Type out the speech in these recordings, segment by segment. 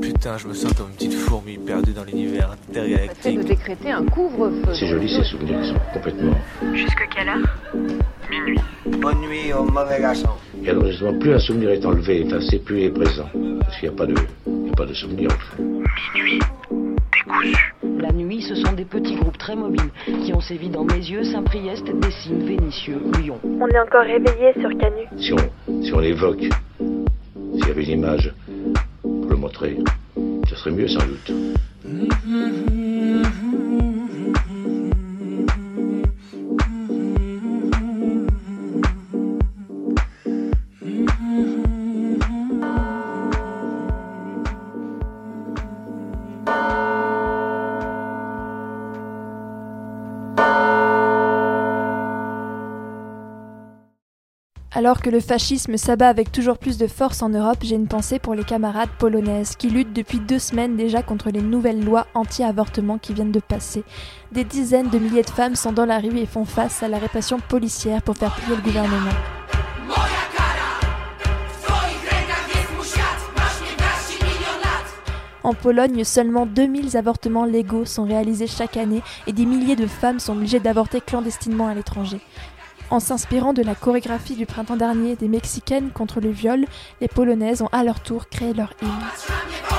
Putain, je me sens comme une petite fourmi perdue dans l'univers intergalactique. de décréter un couvre-feu. C'est joli ces souvenirs qui sont complètement. Jusque quelle heure? Minuit. Bonne nuit au mauvais garçon. Et alors justement, plus un souvenir est enlevé, enfin, c'est plus il est présent. Parce qu'il n'y a pas de, il y a pas de souvenir en fait. Minuit. Décousu. La nuit, ce sont des petits groupes très mobiles qui ont sévi dans mes yeux, Saint-Priest, Dessines, Vénitieux, Lyon. On est encore réveillé sur Canu. Si on, si on l'évoque, s'il y avait une image montrer, ce serait mieux sans doute. Alors que le fascisme s'abat avec toujours plus de force en Europe, j'ai une pensée pour les camarades polonaises qui luttent depuis deux semaines déjà contre les nouvelles lois anti-avortement qui viennent de passer. Des dizaines de milliers de femmes sont dans la rue et font face à la répression policière pour faire plier le gouvernement. En Pologne, seulement 2000 avortements légaux sont réalisés chaque année et des milliers de femmes sont obligées d'avorter clandestinement à l'étranger. En s'inspirant de la chorégraphie du printemps dernier des Mexicaines contre le viol, les Polonaises ont à leur tour créé leur hymne.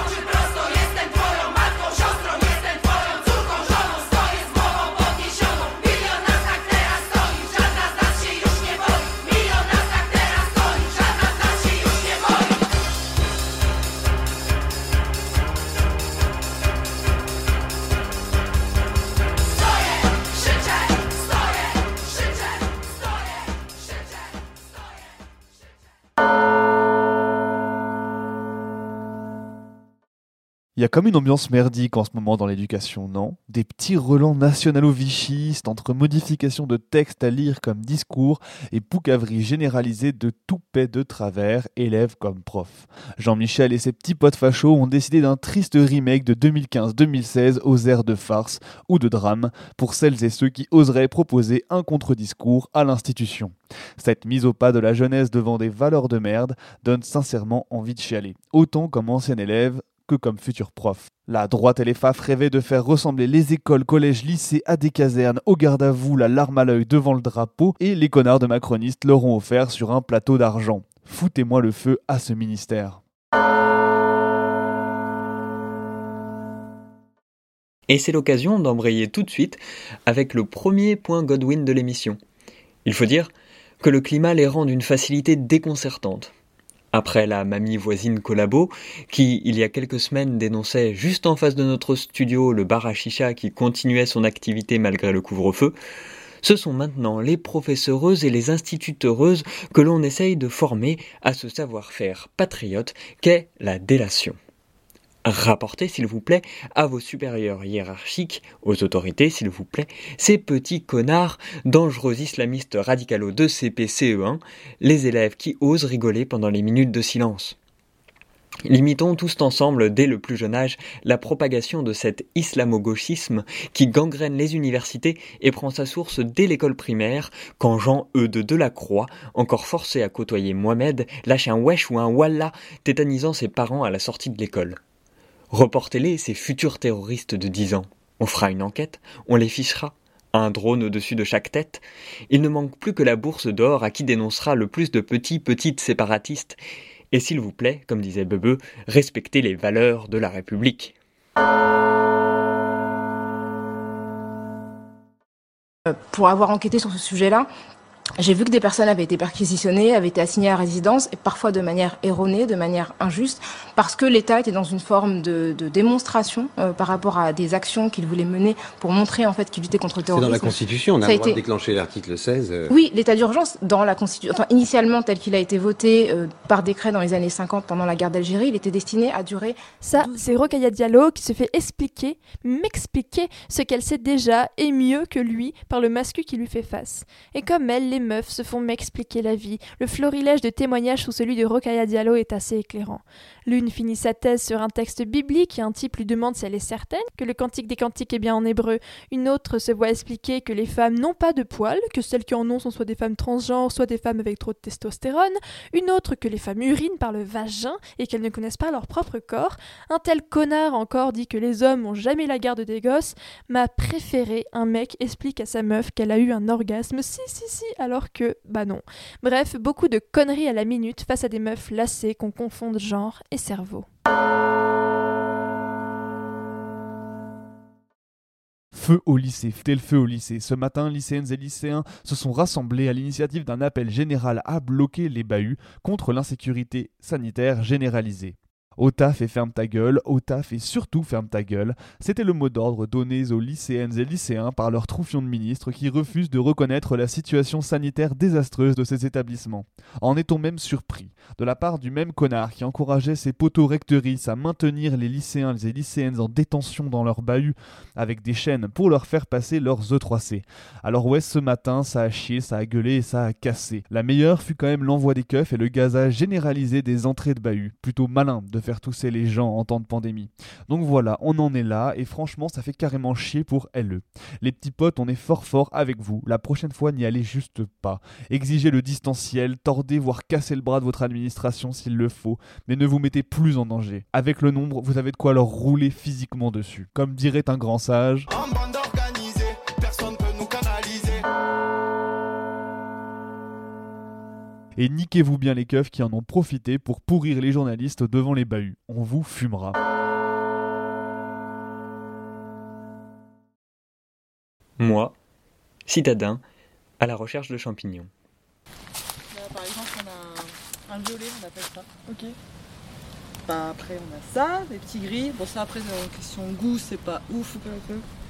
Il y a comme une ambiance merdique en ce moment dans l'éducation, non? Des petits relents nationalo-vichistes entre modifications de textes à lire comme discours et poucaveries généralisées de tout paix de travers, élèves comme profs. Jean-Michel et ses petits potes fachos ont décidé d'un triste remake de 2015-2016 aux airs de farce ou de drame pour celles et ceux qui oseraient proposer un contre-discours à l'institution. Cette mise au pas de la jeunesse devant des valeurs de merde donne sincèrement envie de chialer, autant comme ancien élève comme futur prof. La droite et les FAF rêvaient de faire ressembler les écoles, collèges, lycées à des casernes, au garde à vous, la larme à l'œil devant le drapeau, et les connards de macronistes leur ont offert sur un plateau d'argent. Foutez-moi le feu à ce ministère. Et c'est l'occasion d'embrayer tout de suite avec le premier point Godwin de l'émission. Il faut dire que le climat les rend d'une facilité déconcertante. Après la mamie voisine Collabo, qui, il y a quelques semaines, dénonçait juste en face de notre studio le bar qui continuait son activité malgré le couvre-feu, ce sont maintenant les professeureuses et les instituteuses que l'on essaye de former à ce savoir-faire patriote qu'est la délation. Rapportez, s'il vous plaît, à vos supérieurs hiérarchiques, aux autorités, s'il vous plaît, ces petits connards, dangereux islamistes radicalo de CPCE1, les élèves qui osent rigoler pendant les minutes de silence. Limitons tous ensemble, dès le plus jeune âge, la propagation de cet islamo-gauchisme qui gangrène les universités et prend sa source dès l'école primaire, quand Jean E. de Delacroix, encore forcé à côtoyer Mohamed, lâche un wesh ou un wallah, tétanisant ses parents à la sortie de l'école. Reportez-les, ces futurs terroristes de 10 ans. On fera une enquête, on les fichera. Un drone au-dessus de chaque tête. Il ne manque plus que la bourse d'or à qui dénoncera le plus de petits, petites séparatistes. Et s'il vous plaît, comme disait Bebe, respectez les valeurs de la République. Pour avoir enquêté sur ce sujet-là, j'ai vu que des personnes avaient été perquisitionnées, avaient été assignées à résidence, et parfois de manière erronée, de manière injuste, parce que l'État était dans une forme de, de démonstration euh, par rapport à des actions qu'il voulait mener pour montrer en fait qu'il luttait contre le C'est terrorisme. dans la Constitution, on a le droit été- de déclencher l'article 16. euh, Oui, l'état d'urgence dans la Constitution, enfin initialement tel qu'il a été voté euh, par décret dans les années 50 pendant la guerre d'Algérie, il était destiné à durer Ça, c'est Rokhaya Diallo qui se fait expliquer, m'expliquer ce qu'elle sait déjà et mieux que lui par le mascu qui lui fait face. Et comme elle, les meufs se font m'expliquer la vie. Le florilège de témoignages sous celui de Rokhaya Diallo est assez éclairant. L'une finit sa thèse sur un texte biblique et un type lui demande si elle est certaine que le cantique des cantiques est bien en hébreu. Une autre se voit expliquer que les femmes n'ont pas de poils, que celles qui en ont sont soit des femmes transgenres, soit des femmes avec trop de testostérone. Une autre que les femmes urinent par le vagin et qu'elles ne connaissent pas leur propre corps. Un tel connard encore dit que les hommes ont jamais la garde des gosses. Ma préférée, un mec explique à sa meuf qu'elle a eu un orgasme si si si alors que bah non. Bref, beaucoup de conneries à la minute face à des meufs lassées qu'on confonde genre et cerveau. Feu au lycée, tel feu au lycée. Ce matin, lycéennes et lycéens se sont rassemblés à l'initiative d'un appel général à bloquer les bahuts contre l'insécurité sanitaire généralisée. Au taf et ferme ta gueule, au taf et surtout ferme ta gueule, c'était le mot d'ordre donné aux lycéennes et lycéens par leur troufion de ministre qui refusent de reconnaître la situation sanitaire désastreuse de ces établissements. En est-on même surpris De la part du même connard qui encourageait ses poteaux rectoristes à maintenir les lycéens et lycéennes en détention dans leur bahut avec des chaînes pour leur faire passer leurs E3C. Alors ouais, ce matin, ça a chié, ça a gueulé et ça a cassé. La meilleure fut quand même l'envoi des keufs et le gazage généralisé des entrées de bahut. Plutôt malin de faire tousser les gens en temps de pandémie. Donc voilà, on en est là, et franchement, ça fait carrément chier pour LE. Les petits potes, on est fort fort avec vous. La prochaine fois, n'y allez juste pas. Exigez le distanciel, tordez, voire cassez le bras de votre administration s'il le faut, mais ne vous mettez plus en danger. Avec le nombre, vous avez de quoi leur rouler physiquement dessus. Comme dirait un grand sage. Et niquez-vous bien les keufs qui en ont profité pour pourrir les journalistes devant les bahuts. On vous fumera. Moi, citadin, à la recherche de champignons. Là, par exemple, on a un, un violet, on appelle ça. Ok. Bah, après, on a ça, des petits gris. Bon, ça, après, en question goût, c'est pas ouf,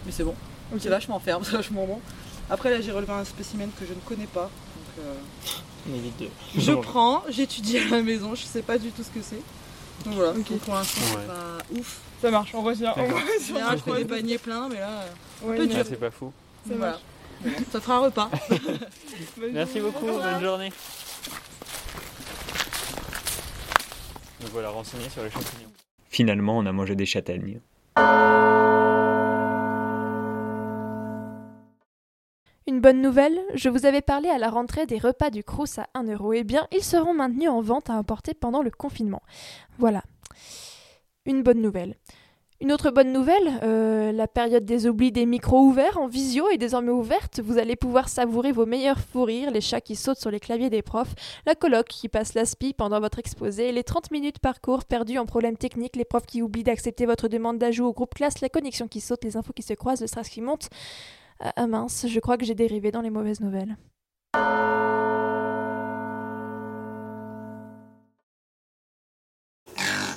mais c'est bon. C'est vachement ferme, c'est vachement bon. Après, là, j'ai relevé un spécimen que je ne connais pas. Donc, euh, Mais les deux. je prends, j'étudie à la maison, je sais pas du tout ce que c'est. Donc voilà, donc pour l'instant, Ouais. c'est pas ouf. Ça marche, on retient. On retient. Je fais des paniers pleins, mais là, Ouais, peu dur. c'est pas fou. Ça Voilà. Ça fera un repas. Merci beaucoup, bonne journée. Nous voilà renseignés sur les champignons. Finalement, on a mangé des châtaignes. Une bonne nouvelle, je vous avais parlé à la rentrée des repas du Crous à 1 euro. Eh bien, ils seront maintenus en vente à emporter pendant le confinement. Voilà. Une bonne nouvelle. Une autre bonne nouvelle, euh, la période des oublis des micros ouverts en visio est désormais ouverte. Vous allez pouvoir savourer vos meilleurs fous rires, les chats qui sautent sur les claviers des profs, la coloc qui passe l'aspi pendant votre exposé, les 30 minutes par cours perdus en problème technique, les profs qui oublient d'accepter votre demande d'ajout au groupe classe, la connexion qui saute, les infos qui se croisent, le stress qui monte. Ah, ah mince, je crois que j'ai dérivé dans les mauvaises nouvelles.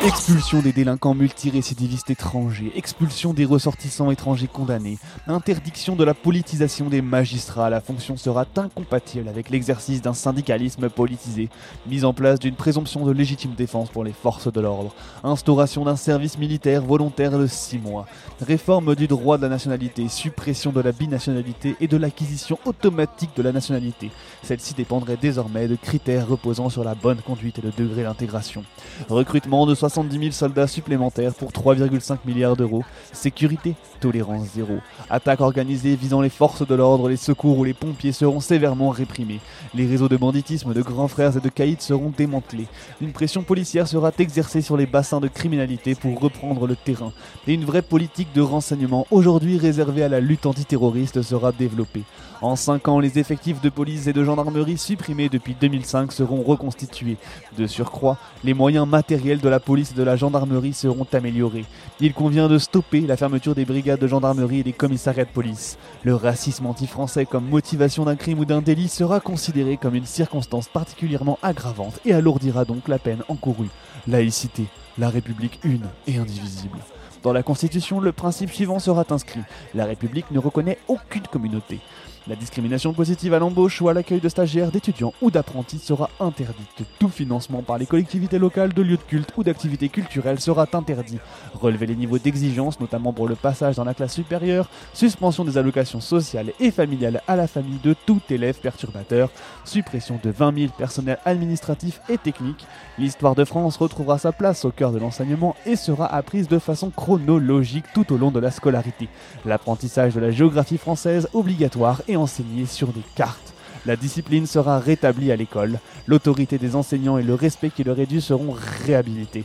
Expulsion des délinquants multirécidivistes étrangers, expulsion des ressortissants étrangers condamnés, interdiction de la politisation des magistrats, la fonction sera incompatible avec l'exercice d'un syndicalisme politisé, mise en place d'une présomption de légitime défense pour les forces de l'ordre, instauration d'un service militaire volontaire de 6 mois, réforme du droit de la nationalité, suppression de la binationalité et de l'acquisition automatique de la nationalité. Celle-ci dépendrait désormais de critères reposant sur la bonne conduite et le degré d'intégration. Recrutement de 70 000 soldats supplémentaires pour 3,5 milliards d'euros. Sécurité, tolérance zéro. Attaques organisées visant les forces de l'ordre, les secours ou les pompiers seront sévèrement réprimés. Les réseaux de banditisme, de grands frères et de caïds seront démantelés. Une pression policière sera exercée sur les bassins de criminalité pour reprendre le terrain. Et une vraie politique de renseignement, aujourd'hui réservée à la lutte antiterroriste, sera développée. En 5 ans, les effectifs de police et de gendarmerie supprimés depuis 2005 seront reconstitués. De surcroît, les moyens matériels de la police et de la gendarmerie seront améliorés. Il convient de stopper la fermeture des brigades de gendarmerie et des commissariats de police. Le racisme anti-français comme motivation d'un crime ou d'un délit sera considéré comme une circonstance particulièrement aggravante et alourdira donc la peine encourue. Laïcité, la République une et indivisible. Dans la Constitution, le principe suivant sera inscrit. La République ne reconnaît aucune communauté. La discrimination positive à l'embauche ou à l'accueil de stagiaires, d'étudiants ou d'apprentis sera interdite. Tout financement par les collectivités locales de lieux de culte ou d'activités culturelles sera interdit. Relever les niveaux d'exigence, notamment pour le passage dans la classe supérieure, suspension des allocations sociales et familiales à la famille de tout élève perturbateur, suppression de 20 000 personnels administratifs et techniques. L'histoire de France retrouvera sa place au cœur de l'enseignement et sera apprise de façon chronologique tout au long de la scolarité. L'apprentissage de la géographie française obligatoire et enseigné sur des cartes. La discipline sera rétablie à l'école, l'autorité des enseignants et le respect qui leur est dû seront réhabilités.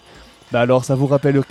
Bah alors ça vous rappelle...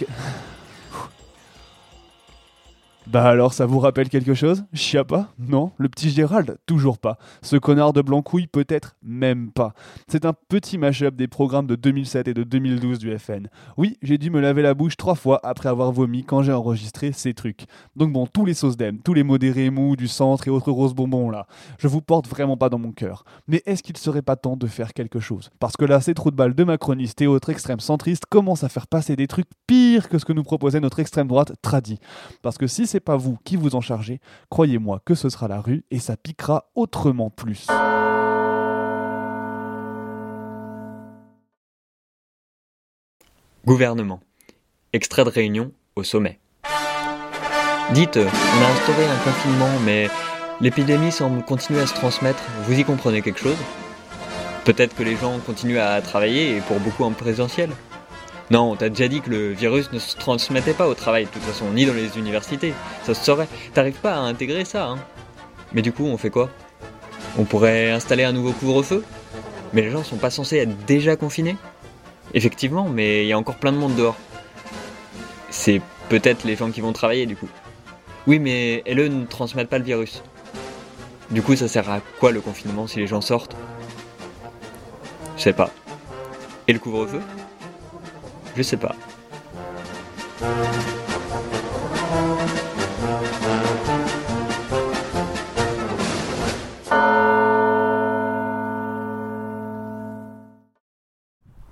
Bah alors, ça vous rappelle quelque chose? Chiappa Non? Le petit Gérald? Toujours pas. Ce connard de Blancouille Peut-être même pas. C'est un petit mash-up des programmes de 2007 et de 2012 du FN. Oui, j'ai dû me laver la bouche trois fois après avoir vomi quand j'ai enregistré ces trucs. Donc bon, tous les sauces d'aime, tous les modérés mous du centre et autres roses bonbons là, je vous porte vraiment pas dans mon cœur. Mais est-ce qu'il serait pas temps de faire quelque chose? Parce que là, ces trous de balles de macronistes et autres extrêmes centristes commencent à faire passer des trucs pires que ce que nous proposait notre extrême droite tradie. Parce que si c'est pas vous qui vous en chargez, croyez-moi que ce sera la rue et ça piquera autrement plus. Gouvernement. Extrait de réunion au sommet. Dites, on a instauré un confinement, mais l'épidémie semble continuer à se transmettre. Vous y comprenez quelque chose? Peut-être que les gens continuent à travailler et pour beaucoup en présentiel. Non, on t'a déjà dit que le virus ne se transmettait pas au travail, de toute façon, ni dans les universités. Ça se saurait. T'arrives pas à intégrer ça, hein. Mais du coup, on fait quoi? On pourrait installer un nouveau couvre-feu? Mais les gens sont pas censés être déjà confinés? Effectivement, mais il y a encore plein de monde dehors. C'est peut-être les gens qui vont travailler, du coup. Oui, mais elles ne transmettent pas le virus. Du coup, ça sert à quoi le confinement si les gens sortent? Je sais pas. Et le couvre-feu? Je sais pas.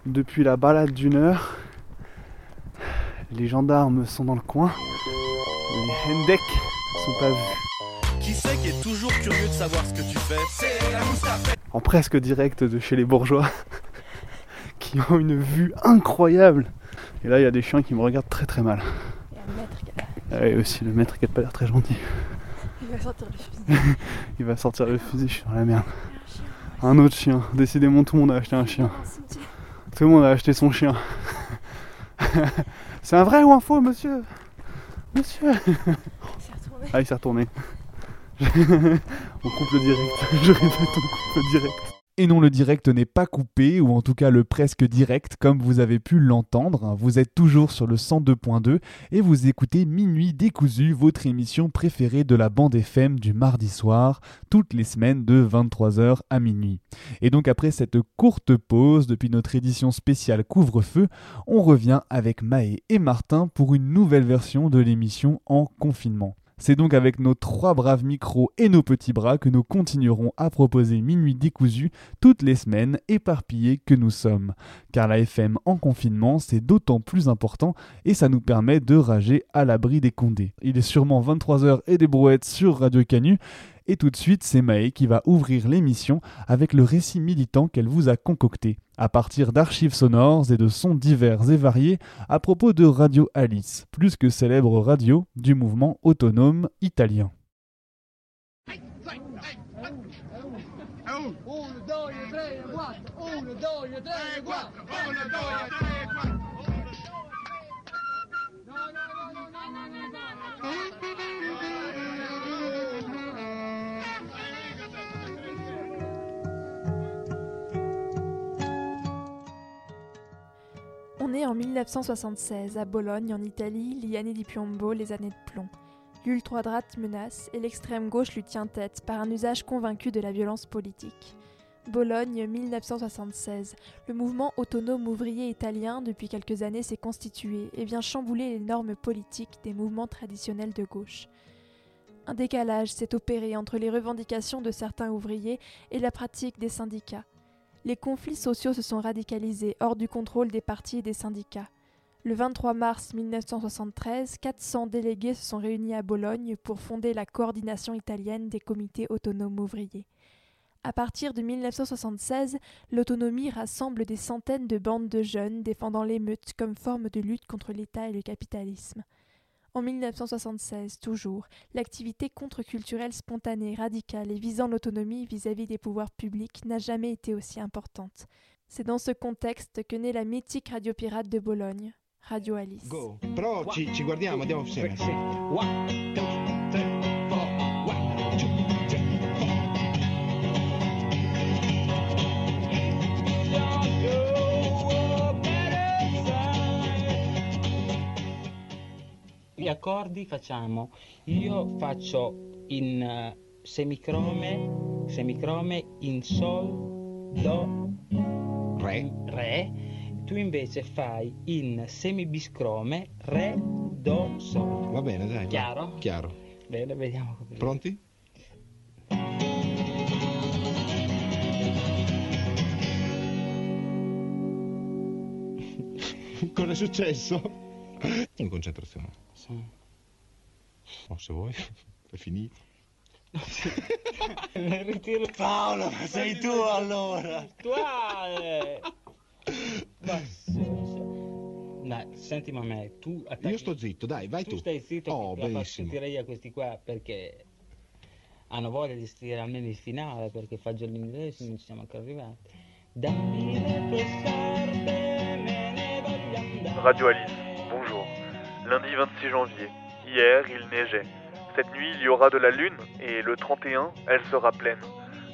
Depuis la balade d'une heure, les gendarmes sont dans le coin. Les Hendek sont pas vus. Qui c'est qui est toujours curieux de savoir ce que tu fais? C'est la En presque direct de chez les bourgeois qui ont une vue incroyable. Et là, il y a des chiens qui me regardent très très mal. Il y a le maître qui est là. Ah, et aussi le maître qui n'a pas l'air très gentil. Il va sortir le fusil. il va sortir le fusil, je suis dans la merde. Un autre chien. Décidément, tout le monde a acheté un chien. Tout le monde a acheté son chien. C'est un vrai ou un faux, monsieur? Monsieur? Ah, il s'est retourné. on coupe le direct. Je répète, on coupe le direct. Et non, le direct n'est pas coupé, ou en tout cas le presque direct, comme vous avez pu l'entendre. Vous êtes toujours sur le 102.2 et vous écoutez Minuit décousu, votre émission préférée de la bande FM du mardi soir, toutes les semaines de 23h à minuit. Et donc après cette courte pause depuis notre édition spéciale couvre-feu, on revient avec Maë et Martin pour une nouvelle version de l'émission en confinement. C'est donc avec nos trois braves micros et nos petits bras que nous continuerons à proposer Minuit décousu toutes les semaines, éparpillés que nous sommes. Car la FM en confinement, c'est d'autant plus important et ça nous permet de rager à l'abri des condés. Il est sûrement 23h et des brouettes sur Radio Canu. Et tout de suite, c'est Maë qui va ouvrir l'émission avec le récit militant qu'elle vous a concocté, à partir d'archives sonores et de sons divers et variés à propos de Radio Alice, plus que célèbre radio du mouvement autonome italien. En 1976 à Bologne, en Italie, Liane di Piombo, les années de plomb. L'ultra-droite menace et l'extrême gauche lui tient tête par un usage convaincu de la violence politique. Bologne 1976. Le mouvement autonome ouvrier italien depuis quelques années s'est constitué et vient chambouler les normes politiques des mouvements traditionnels de gauche. Un décalage s'est opéré entre les revendications de certains ouvriers et la pratique des syndicats. Les conflits sociaux se sont radicalisés hors du contrôle des partis et des syndicats. Le 23 mars 1973, 400 délégués se sont réunis à Bologne pour fonder la coordination italienne des comités autonomes ouvriers. À partir de 1976, l'autonomie rassemble des centaines de bandes de jeunes défendant l'émeute comme forme de lutte contre l'État et le capitalisme. En 1976, toujours, l'activité contre-culturelle spontanée, radicale et visant l'autonomie vis-à-vis des pouvoirs publics n'a jamais été aussi importante. C'est dans ce contexte que naît la mythique radio pirate de Bologne, Radio Alice. Go. Però ci, ci guardiamo, andiamo insieme. Gli accordi facciamo, io faccio in eh, semicrome, semicrome in sol, do, re, re, tu invece fai in semibiscrome, re, do, sol. Va bene, dai. va. Chiaro? Chiaro. Bene, vediamo. come- Pronti? Cosa è successo? In concentrazione. Oh, se vuoi, è finito. Ritiro Paolo, ma sei tu allora? Attuale! Ma se- se- Dai, sentimi a me, tu attacchi... Io sto zitto, dai, vai tu. stai zitto, Oh, che la faccio io a questi qua perché hanno voglia di stare almeno il finale perché fa già l'inglese non ci siamo ancora arrivati. Dammi le tue scarpe, me ne voglio andare. Radio Alice, bonjour. Lundi 26 janvier. Hier, il neigeait. Cette nuit, il y aura de la lune et le 31, elle sera pleine.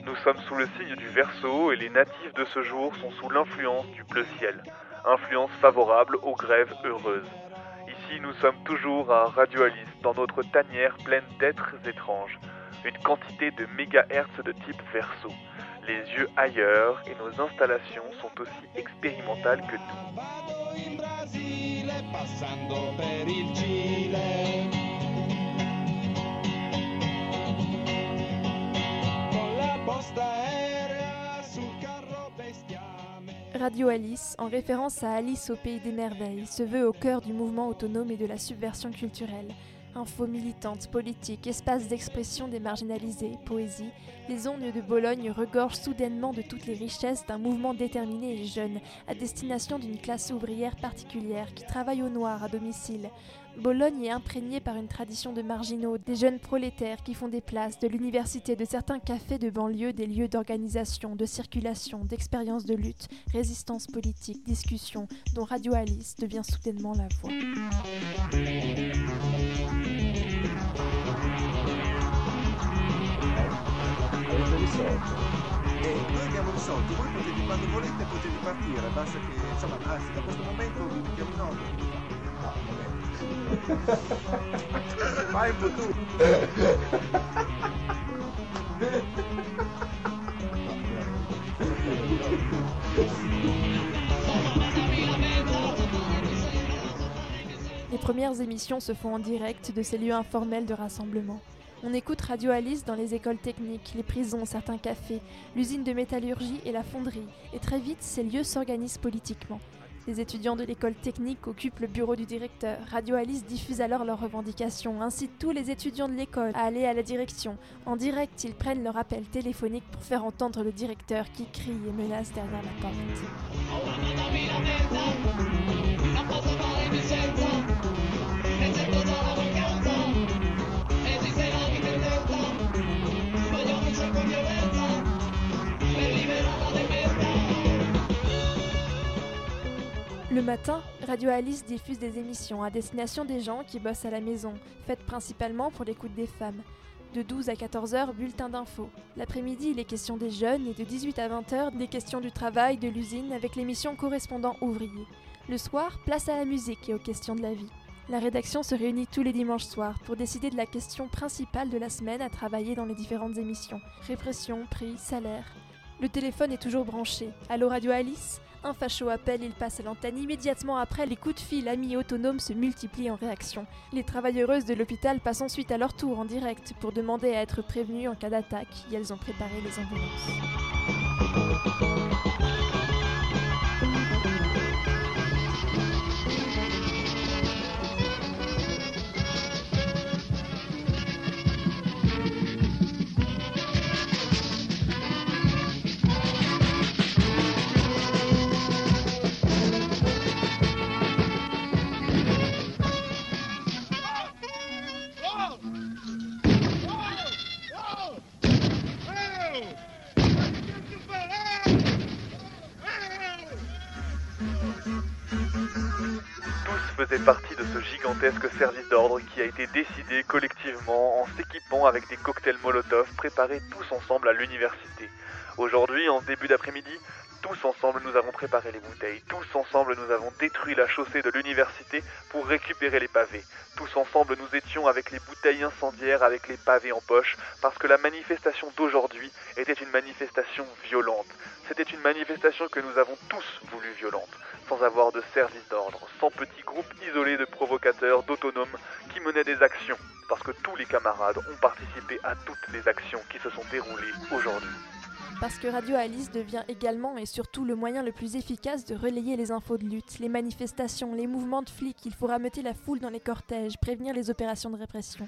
Nous sommes sous le signe du Verseau et les natifs de ce jour sont sous l'influence du bleu ciel. Influence favorable aux grèves heureuses. Ici, nous sommes toujours à Radio Alice, dans notre tanière pleine d'êtres étranges. Une quantité de mégahertz de type Verseau. Les yeux ailleurs et nos installations sont aussi expérimentales que nous. Radio Alice, en référence à Alice au pays des merveilles, se veut au cœur du mouvement autonome et de la subversion culturelle. Infos militantes, politiques, espaces d'expression des marginalisés, poésie, les ondes de Bologne regorgent soudainement de toutes les richesses d'un mouvement déterminé et jeune, à destination d'une classe ouvrière particulière qui travaille au noir à domicile. Bologne est imprégnée par une tradition de marginaux, des jeunes prolétaires qui font des places, de l'université, de certains cafés de banlieue, des lieux d'organisation, de circulation, d'expérience de lutte, résistance politique, discussion, dont Radio Alice devient soudainement la voix. E ordine. Les premières émissions se font en direct de ces lieux informels de rassemblement. On écoute Radio Alice dans les écoles techniques, les prisons, certains cafés, l'usine de métallurgie et la fonderie, et très vite ces lieux s'organisent politiquement. Les étudiants de l'école technique occupent le bureau du directeur. Radio Alice diffuse alors leurs revendications, incite tous les étudiants de l'école à aller à la direction. En direct, ils prennent leur appel téléphonique pour faire entendre le directeur qui crie et menace derrière la porte. Le matin, Radio Alice diffuse des émissions à destination des gens qui bossent à la maison, faites principalement pour l'écoute des femmes. De 12 à 14 heures, bulletin d'infos. L'après-midi, il est question des jeunes et de 18 à 20 heures, des questions du travail, de l'usine avec l'émission correspondant ouvrier. Le soir, place à la musique et aux questions de la vie. La rédaction se réunit tous les dimanches soirs pour décider de la question principale de la semaine à travailler dans les différentes émissions. Répression, prix, salaire. Le téléphone est toujours branché. Allô Radio Alice? Un facho appelle, il passe à l'antenne. Immédiatement après, les coups de fil amis autonomes se multiplient en réaction. Les travailleuses de l'hôpital passent ensuite à leur tour en direct pour demander à être prévenues en cas d'attaque et elles ont préparé les ambulances. Tous faisaient partie de ce gigantesque service d'ordre qui a été décidé collectivement en s'équipant avec des cocktails Molotov préparés tous ensemble à l'université. Aujourd'hui, en début d'après-midi, tous ensemble nous avons préparé les bouteilles, tous ensemble nous avons détruit la chaussée de l'université pour récupérer les pavés. Tous ensemble nous étions avec les bouteilles incendiaires, avec les pavés en poche, parce que la manifestation d'aujourd'hui était une manifestation violente. C'était une manifestation que nous avons tous voulu violente, sans avoir de service d'ordre, sans petits groupes isolés de provocateurs, d'autonomes qui menaient des actions, parce que tous les camarades ont participé à toutes les actions qui se sont déroulées aujourd'hui. Parce que Radio Alice devient également et surtout le moyen le plus efficace de relayer les infos de lutte, les manifestations, les mouvements de flics, il faut rameuter la foule dans les cortèges, prévenir les opérations de répression.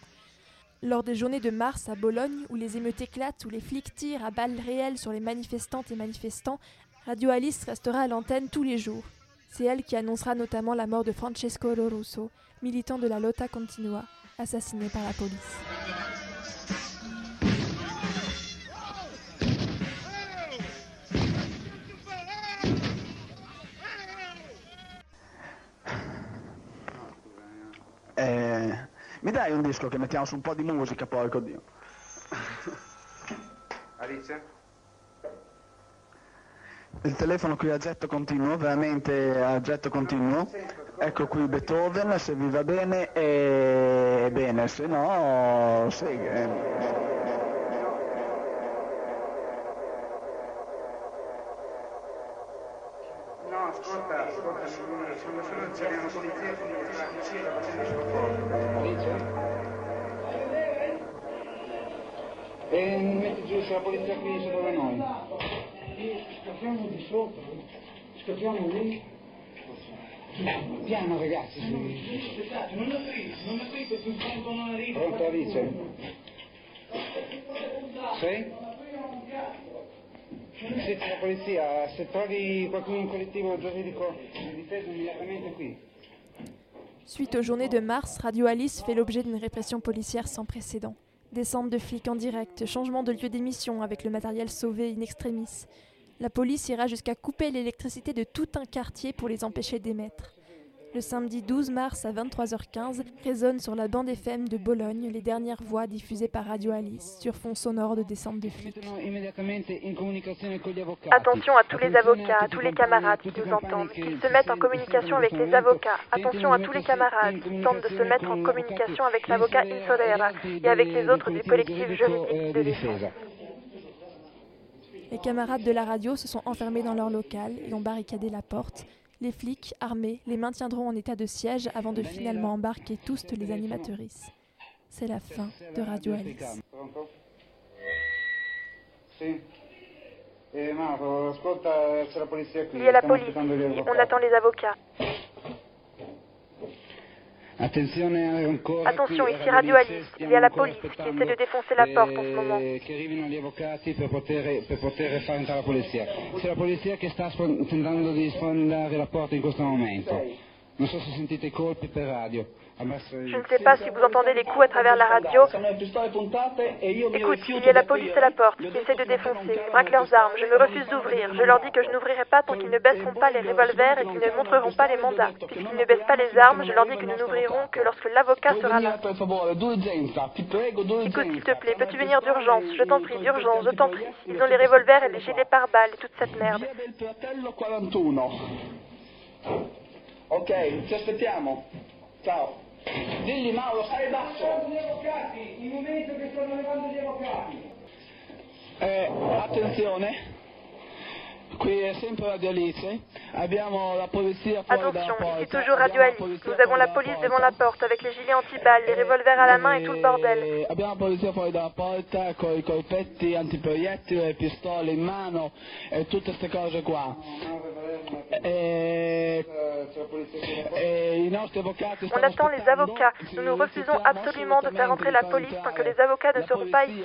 Lors des journées de mars à Bologne, où les émeutes éclatent, où les flics tirent à balles réelles sur les manifestantes et manifestants, Radio Alice restera à l'antenne tous les jours. C'est elle qui annoncera notamment la mort de Francesco Lorusso, militant de la Lotta Continua, assassiné par la police. Eh, mi dai un disco che mettiamo su un po' di musica poi, oddio. Alice? Il telefono qui a getto continuo, veramente a getto continuo. Ecco qui Beethoven, se vi va bene, e bene, se no, eh. No, ascolta, ascolta, la formazione c'era una polizia con una polizia facendo soccorso. E metti giù se la polizia finisce dove noi. Scattiamo di sopra, scattiamo lì. Piano ragazzi, aspettate, non aprite, non aprite, sul fondo non arriva. Pronto Alice? Sì? Suite aux journées de mars, Radio Alice fait l'objet d'une répression policière sans précédent. Descente de flics en direct, changement de lieu d'émission avec le matériel sauvé in extremis. La police ira jusqu'à couper l'électricité de tout un quartier pour les empêcher d'émettre. Le samedi 12 mars à 23h15 résonnent sur la bande FM de Bologne les dernières voix diffusées par Radio Alice sur fond sonore de descente de flics. Attention à tous les avocats, à tous les camarades qui nous entendent, qu'ils se mettent en communication avec les avocats. Attention à tous les camarades qui tentent de se mettre en communication avec l'avocat Insolera et avec les autres du collectif juridique de défense. Les camarades de la radio se sont enfermés dans leur local et ont barricadé la porte. Les flics, armés, les maintiendront en état de siège avant de finalement embarquer tous les animatrices. C'est la fin de Radio Alice. Il y a la police on attend les avocats. Attention, ici Radio Alice, il y a la police qui essaie de défoncer la porte en ce moment. eh, entrare la polizia. Che sta tentando di sfondare la porta in questo momento. Non so se sentite i colpi per radio. Je ne sais pas si vous entendez les coups à travers la radio. Écoute, il y a la police à la porte qui essaie de défoncer. Ils braquent leurs armes. Je me refuse d'ouvrir. Je leur dis que je n'ouvrirai pas tant qu'ils ne baisseront pas les revolvers et qu'ils ne montreront pas les mandats. Puisqu'ils ne baissent pas les armes, je leur dis que nous n'ouvrirons que lorsque l'avocat sera là. Écoute, s'il te plaît, peux-tu venir d'urgence Je t'en prie, d'urgence, je t'en prie. Ils ont les revolvers et les gilets pare-balles et toute cette merde. Fratello 41. Ok, ci aspettiamo. Ciao. Digli Mauro, stai basso. Gli avvocati, in momento che stanno levando gli avvocati. Eh, attenzione. Qui è sempre Radio Alice. Abbiamo la polizia fuori dalla Attention, porta. ici toujours Radio Alice. Nous avons la police devant la porte avec les gilets anti-balles, les revolvers à la main et tout le bordel. Abbiamo la polizia fuori dalla porta con i colpetti antiproiettili, le pistole in mano e tutte queste cose qua. E, e i nostri avvocati On attend les avocats. Nous nous refusons absolument de faire entrer la police tant que les avocats ne seront pas ici.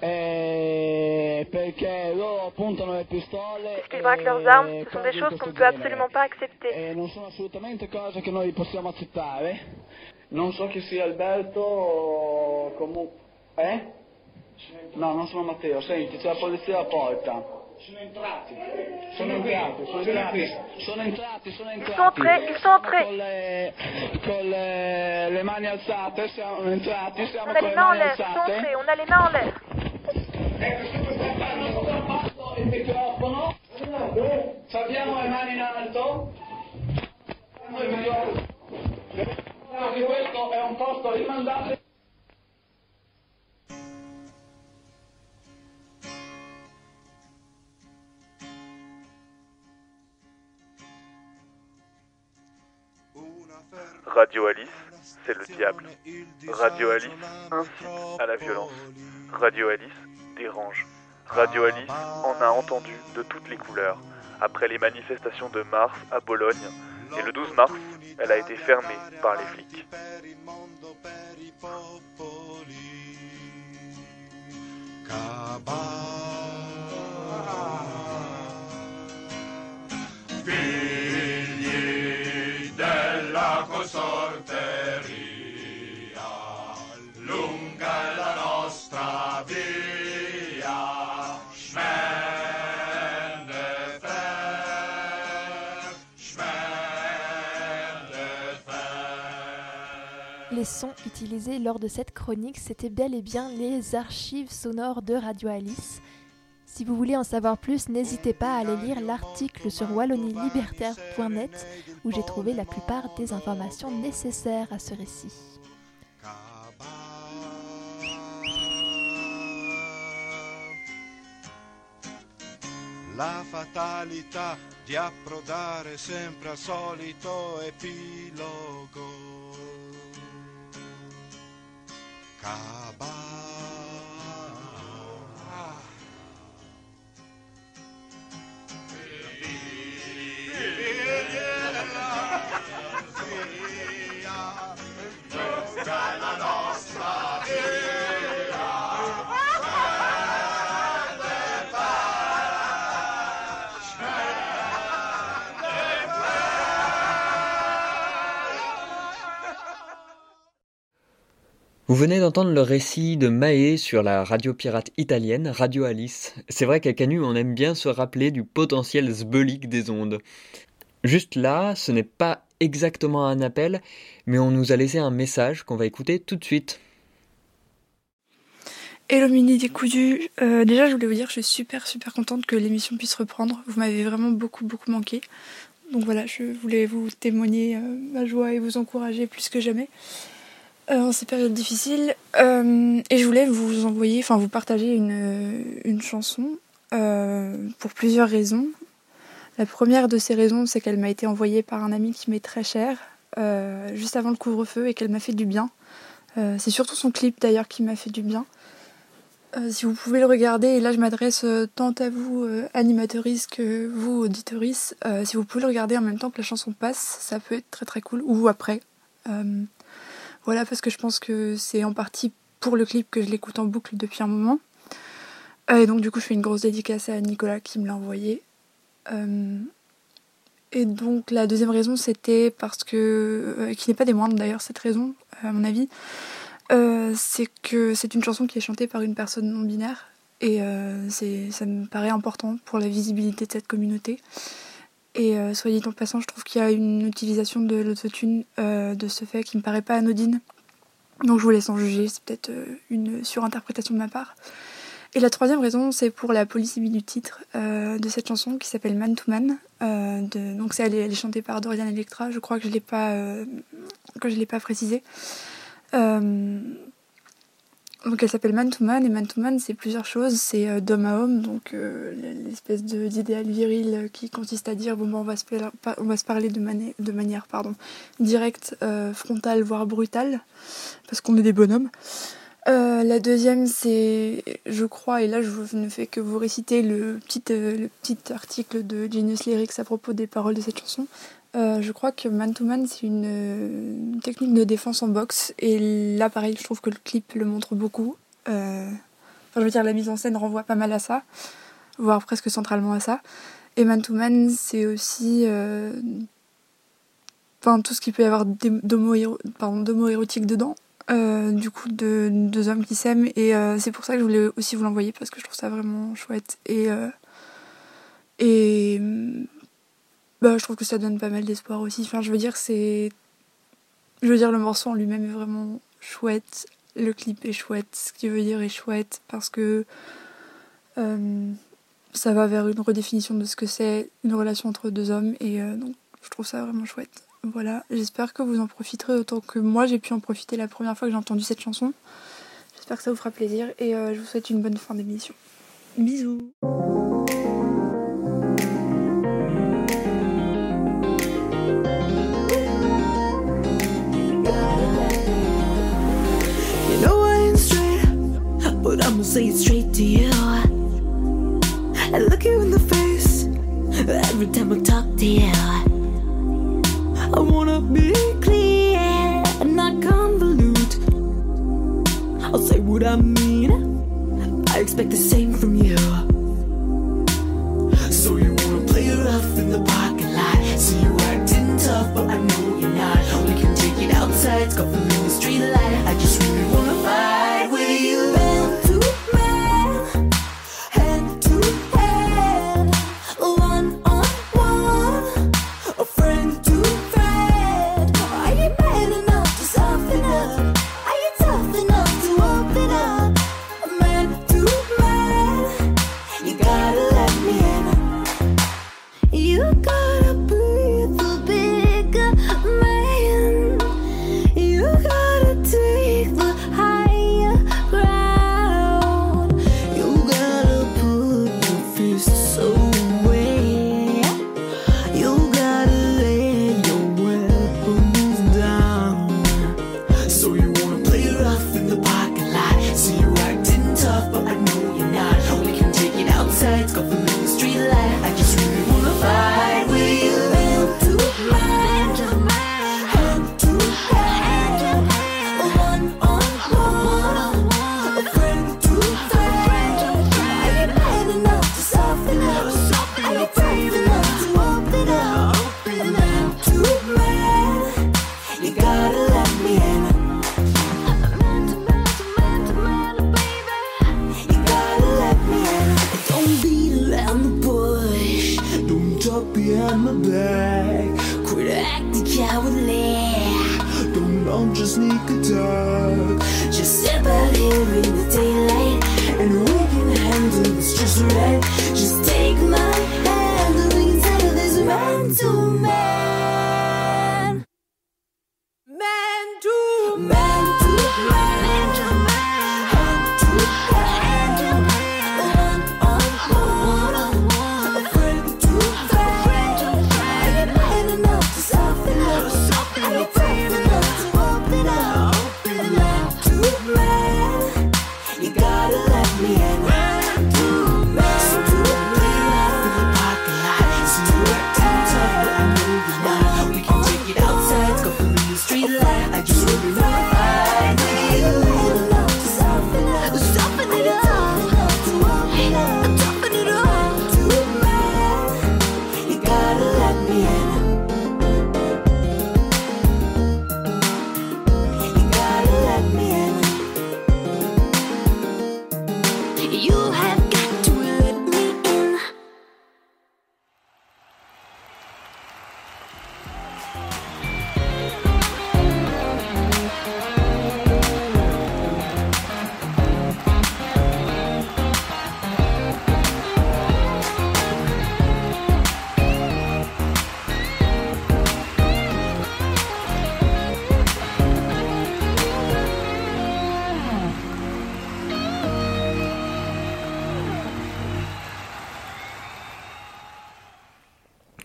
Eh, perché loro puntano le pistole Puisqu'ils braquent leurs armes, ce sont des choses qu'on ne peut absolument pas accepter. e non sono assolutamente cose che noi possiamo accettare. Non so chi sia Alberto o comunque... Eh? No, non sono Matteo, senti, c'è la polizia alla porta. Sono entrati. Sono entrati, sono entrati. Sono entrati, sono entrati. Ils sont entrés. Con le, con le, le mani alzate siamo entrati, siamo On a con les le mains en mani l'air, ils sont alzate. entrés, on a les mains en l'air. Radio Alice, c'est le diable. Radio Alice incite à la violence. Radio Alice Radio Alice en a entendu de toutes les couleurs. Après les manifestations de mars à Bologne, et le 12 mars, elle a été fermée par les flics. Les sons utilisés lors de cette chronique, c'était bel et bien les archives sonores de Radio Alice. Si vous voulez en savoir plus, n'hésitez pas à aller lire l'article sur wallonielibertaire.net où j'ai trouvé la plupart des informations nécessaires à ce récit. La fatalità di sempre al solito epilogo. acabar. Venez d'entendre le récit de Maé sur la radio pirate italienne Radio Alice. C'est vrai qu'à Canu, on aime bien se rappeler du potentiel zbelique des ondes. Juste là, ce n'est pas exactement un appel, mais on nous a laissé un message qu'on va écouter tout de suite. Hello Mini décousu. Euh, déjà, je voulais vous dire que je suis super super contente que l'émission puisse reprendre. Vous m'avez vraiment beaucoup beaucoup manqué. Donc voilà, je voulais vous témoigner euh, ma joie et vous encourager plus que jamais en ces périodes difficiles. Euh, et je voulais vous envoyer, enfin vous partager une, une chanson euh, pour plusieurs raisons. La première de ces raisons, c'est qu'elle m'a été envoyée par un ami qui m'est très cher, euh, juste avant le couvre-feu, et qu'elle m'a fait du bien. Euh, c'est surtout son clip d'ailleurs qui m'a fait du bien. Euh, si vous pouvez le regarder, et là je m'adresse euh, tant à vous euh, animatrices que vous auditorices, euh, si vous pouvez le regarder en même temps que la chanson passe, ça peut être très très cool, ou après. Voilà, parce que je pense que c'est en partie pour le clip que je l'écoute en boucle depuis un moment. Euh, et donc du coup je fais une grosse dédicace à Nicolas qui me l'a envoyé. Euh, et donc la deuxième raison c'était parce que, euh, qui n'est pas des moindres d'ailleurs cette raison à mon avis, c'est que c'est une chanson qui est chantée par une personne non binaire et ça me paraît important pour la visibilité de cette communauté. Et euh, dit en passant, je trouve qu'il y a une utilisation de l'autotune euh, de ce fait qui me paraît pas anodine. Donc je vous laisse en juger, c'est peut-être euh, une surinterprétation de ma part. Et la troisième raison, c'est pour la polysémie du titre de cette chanson qui s'appelle Man to Man. Donc elle, est, chantée par Dorian Electra. Je crois que je l'ai pas, l'ai pas précisé. Euh, donc elle s'appelle Man to Man et Man to Man c'est plusieurs choses. C'est euh, d'homme à homme, donc euh, l'espèce d'idéal viril qui consiste à dire bon ben, on va se, on va se parler de, de manière pardon directe, euh, frontale voire brutale parce qu'on est des bonhommes. Euh, la deuxième, c'est, je crois, et là je ne fais que vous réciter le petit, euh, le petit article de Genius Lyrics à propos des paroles de cette chanson. Euh, je crois que Man to Man, c'est une, technique de défense en boxe. Et là, pareil, je trouve que le clip le montre beaucoup. Euh, Enfin, je veux dire, la mise en scène renvoie pas mal à ça, voire presque centralement à ça. Et Man to Man, c'est aussi. euh, Enfin, tout ce qu'il peut y avoir d'homo-érotique dedans. Du coup, de deux hommes qui s'aiment. Et c'est pour ça que je voulais aussi vous l'envoyer, parce que je trouve ça vraiment chouette. Et. Et bah, je trouve que ça donne pas mal d'espoir aussi. Enfin, je veux dire, c'est. Je veux dire, le morceau en lui-même est vraiment chouette. Le clip est chouette. Ce qui veut dire est chouette parce que euh, ça va vers une redéfinition de ce que c'est une relation entre deux hommes. Et euh, donc, je trouve ça vraiment chouette. Voilà, j'espère que vous en profiterez autant que moi j'ai pu en profiter la première fois que j'ai entendu cette chanson. J'espère que ça vous fera plaisir et euh, je vous souhaite une bonne fin d'émission. Bisous I'ma say it straight to you. I look you in the face every time I talk to you. I wanna be clear and not convolute. I'll say what I mean. I expect the same from you.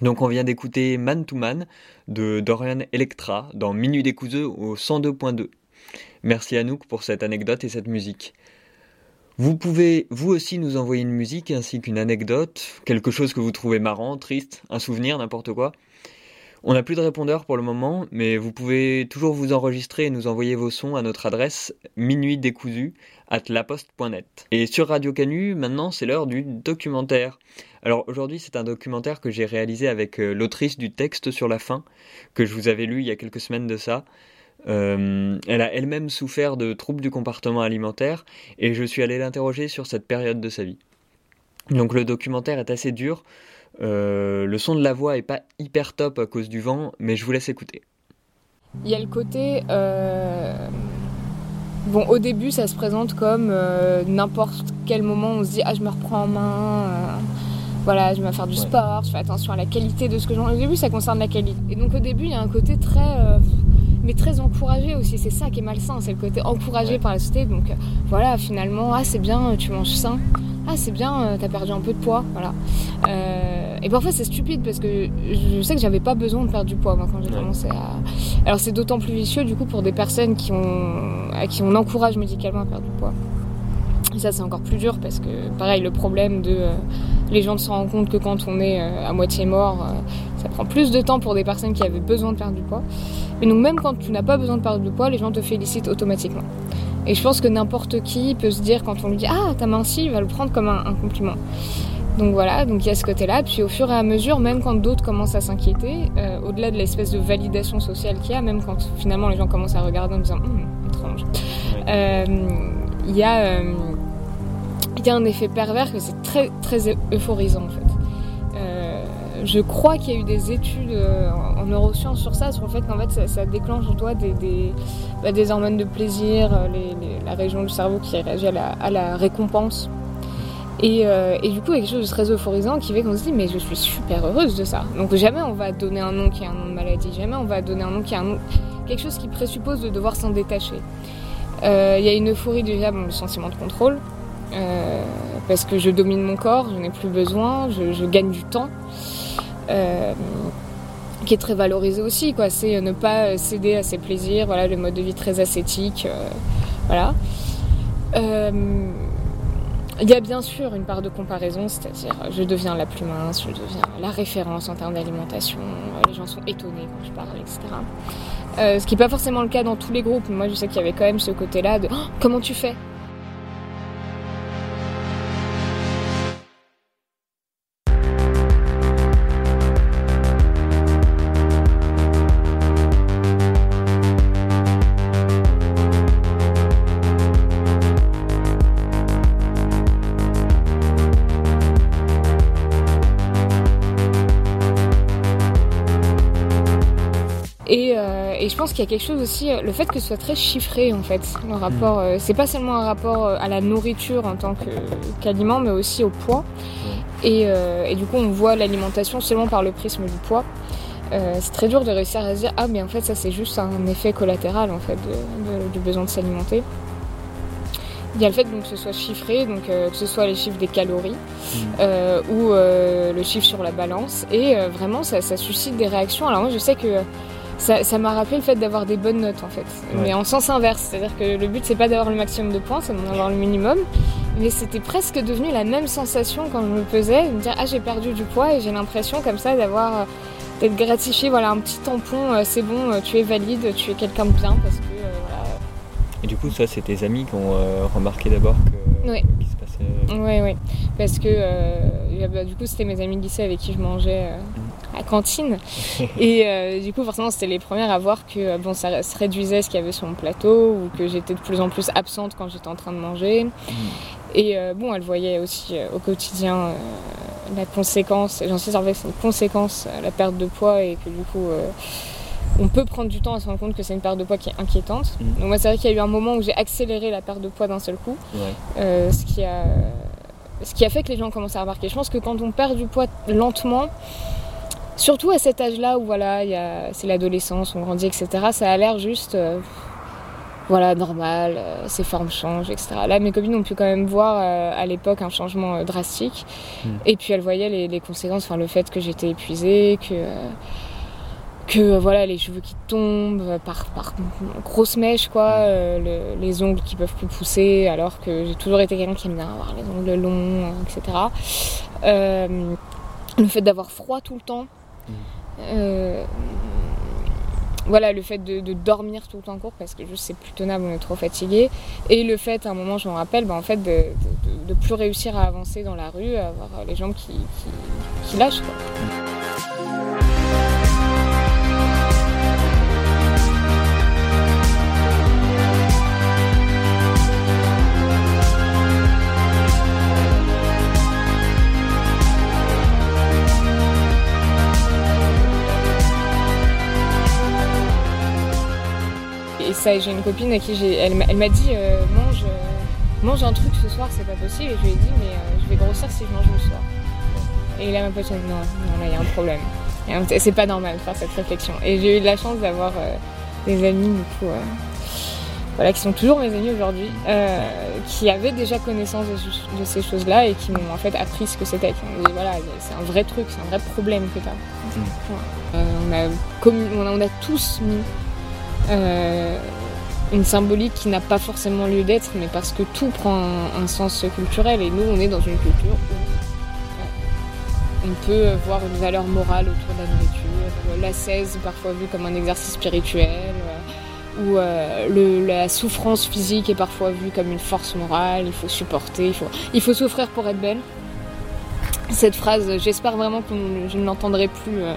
Donc on vient d'écouter Man to Man de Dorian Electra dans Minuit des au 102.2. Merci Anouk pour cette anecdote et cette musique. Vous pouvez vous aussi nous envoyer une musique ainsi qu'une anecdote, quelque chose que vous trouvez marrant, triste, un souvenir, n'importe quoi. On n'a plus de répondeur pour le moment, mais vous pouvez toujours vous enregistrer et nous envoyer vos sons à notre adresse minuitdécousu at laposte.net. Et sur Radio Canu, maintenant c'est l'heure du documentaire. Alors aujourd'hui c'est un documentaire que j'ai réalisé avec euh, l'autrice du texte sur la faim, que je vous avais lu il y a quelques semaines de ça. Euh, elle a elle-même souffert de troubles du comportement alimentaire et je suis allé l'interroger sur cette période de sa vie. Donc le documentaire est assez dur, Euh, le son de la voix est pas hyper top à cause du vent, mais je vous laisse écouter. Il y a le côté. Bon, au début, ça se présente comme n'importe quel moment, on se dit Ah, je me reprends en main, voilà, je vais faire du sport, je fais attention à la qualité de ce que j'en. Au début, ça concerne la qualité. Et donc, au début, il y a un côté très. euh, mais très encouragé aussi, c'est ça qui est malsain, c'est le côté encouragé par la société. Donc euh, voilà, finalement, ah c'est bien, tu manges sain, ah c'est bien, euh, t'as perdu un peu de poids, voilà. Et parfois c'est stupide parce que je sais que j'avais pas besoin de perdre du poids moi quand j'ai commencé à. Alors c'est d'autant plus vicieux du coup pour des personnes qui ont à qui on encourage médicalement à perdre du poids. Et ça c'est encore plus dur parce que pareil le problème de les gens ne se rendent compte que quand on est euh, à moitié mort, euh, ça prend plus de temps pour des personnes qui avaient besoin de perdre du poids. Et donc même quand tu n'as pas besoin de perdre du poids, les gens te félicitent automatiquement. Et je pense que n'importe qui peut se dire quand on lui dit ah t'as minci, il va le prendre comme un, un compliment. Donc voilà, donc il y a ce côté-là. Puis au fur et à mesure, même quand d'autres commencent à s'inquiéter, euh, au-delà de l'espèce de validation sociale qu'il y a, même quand finalement les gens commencent à regarder en disant Hum, étrange, il y a euh, il y a un effet pervers que c'est très très euphorisant en fait. Euh, je crois qu'il y a eu des études euh, en neurosciences sur ça, sur le fait qu'en fait ça, déclenche en toi des, bah, hormones de plaisir, euh, la région du cerveau qui réagit à la, récompense. Et, du coup, il y a quelque chose de très euphorisant qui fait qu'on se dit, mais je suis super heureuse de ça. Donc jamais on va donner un nom qui est un nom de maladie, jamais on va donner un nom qui est un nom, quelque chose qui présuppose de devoir s'en détacher. Il y a une euphorie déjà, bon, le sentiment de contrôle, euh, parce que je domine mon corps, je n'ai plus besoin, je, gagne du temps, euh, qui est très valorisé aussi. C'est ne pas céder à ses plaisirs, le mode de vie très ascétique, euh. Euh, il y a bien sûr une part de comparaison, c'est-à-dire euh, je deviens la plus mince, je deviens la référence en termes d'alimentation, euh, les gens sont étonnés quand je parle, etc. Euh, ce qui n'est pas forcément le cas dans tous les groupes. Moi, je sais qu'il y avait quand même ce côté-là de Oh, comment tu fais? Pense qu'il y a quelque chose aussi, euh, le fait que ce soit très chiffré en fait, le rapport, euh, c'est pas seulement un rapport euh, à la nourriture en tant qu'aliment, mais aussi au poids. Et, euh, et du coup, on voit l'alimentation seulement par le prisme du poids. Euh, c'est très dur de réussir à se dire ah mais en fait ça c'est juste un effet collatéral en fait de- de- du besoin de s'alimenter. Il y a le fait donc, que ce soit chiffré, donc euh, que ce soit les chiffres des calories euh, ou le chiffre sur la balance, et vraiment ça, ça suscite des réactions. Alors moi je sais que ça m'a rappelé le fait d'avoir des bonnes notes en fait, mais en sens inverse, c'est-à-dire que le but c'est pas d'avoir le maximum de points, c'est d'en avoir le minimum, mais c'était presque devenu la même sensation quand je me pesais, de me dire ah j'ai perdu du poids et j'ai l'impression comme ça d'avoir euh, d'être gratifié, voilà un petit tampon, euh, c'est bon, euh, tu es valide, tu es quelqu'un de bien parce que euh, voilà, Et du coup, ça, c'est tes amis qui ont euh, remarqué d'abord que Oui. qu'il se passait. Oui, oui. Parce que euh, bah, du coup, c'était mes amis de lycée avec qui je mangeais à cantine. Et euh, du coup, forcément, c'était les premières à voir que euh, bon, ça se réduisait ce qu'il y avait sur mon plateau ou que j'étais de plus en plus absente quand j'étais en train de manger. Et euh, bon, elles voyaient aussi euh, au quotidien la conséquence, j'en suis sûre que c'est une conséquence, la perte de poids et que du coup. on peut prendre du temps à se rendre compte que c'est une perte de poids qui est inquiétante. Donc moi c'est vrai qu'il y a eu un moment où j'ai accéléré la perte de poids d'un seul coup, Ouais. ce, qui a, ce qui a fait que les gens commencent à remarquer. Je pense que quand on perd du poids lentement, surtout à cet âge-là où voilà, il y a- c'est l'adolescence, on grandit, etc., ça a l'air juste euh, voilà, normal, euh, ses formes changent, etc. Là, mes copines ont pu quand même voir euh, à l'époque un changement euh, drastique. Et puis elles voyaient les, les conséquences, enfin le fait que j'étais épuisée, que, que voilà, les cheveux qui tombent par, par grosses mèches, quoi, euh, le- les ongles qui peuvent plus pousser, alors que j'ai toujours été quelqu'un qui aime bien avoir les ongles longs, euh, etc. Euh, le fait d'avoir froid tout le temps. Euh, voilà, le fait de, dormir tout temps court parce que juste c'est plus tenable, on est trop fatigué. Et le fait, à un moment, je me rappelle, bah, en fait, de, plus réussir à avancer dans la rue, à avoir les jambes qui, lâchent. Ça. Et j'ai une copine à qui j'ai, elle, m'a- elle m'a dit euh, mange, euh, mange un truc ce soir, c'est pas possible. Et je lui ai dit mais euh, je vais grossir si je mange le soir. Et là ma pote elle dit non, non là il y a un problème. C'est pas normal de faire cette réflexion. Et j'ai eu de la chance d'avoir des amis du coup. voilà, qui sont toujours mes amis aujourd'hui, qui avaient déjà connaissance de, ce- de ces choses-là et qui m'ont en fait appris ce que c'était. Qui m'ont dit voilà, c'est un vrai truc, c'est un vrai problème que tu as. on, a on, a, on a tous mis euh, une symbolique qui n'a pas forcément lieu d'être, mais parce que tout prend un, sens culturel. Et nous on est dans une culture où on peut voir une valeur morale autour de la nourriture, l'ascèse parfois vue comme un exercice spirituel, euh, où euh, la souffrance physique est parfois vue comme une force morale, il faut supporter, il faut, il faut souffrir pour être belle. Cette phrase, j'espère vraiment que je ne l'entendrai plus euh,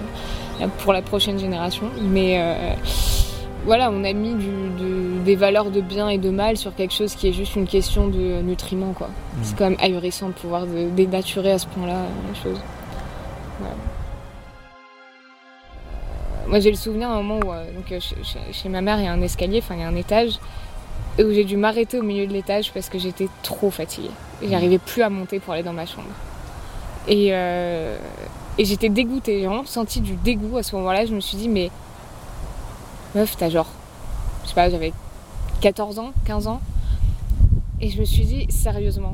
pour la prochaine génération, mais euh, voilà, on a mis du- de- des valeurs de bien et de mal sur quelque chose qui est juste une question de nutriments, quoi. C'est quand même ahurissant de pouvoir de- dénaturer à ce point-là euh, les choses. Voilà. Moi, j'ai le souvenir d'un moment où, euh, donc, euh, chez, ma mère, il y a un escalier, enfin, il y a un étage, et où j'ai dû m'arrêter au milieu de l'étage parce que j'étais trop fatiguée. J'arrivais plus à monter pour aller dans ma chambre. Et, euh, et j'étais dégoûtée, j'ai vraiment senti du dégoût à ce moment-là. Je me suis dit, mais meuf, t'as genre, je sais pas, j'avais 14 ans, 15 ans. Et je me suis dit, sérieusement,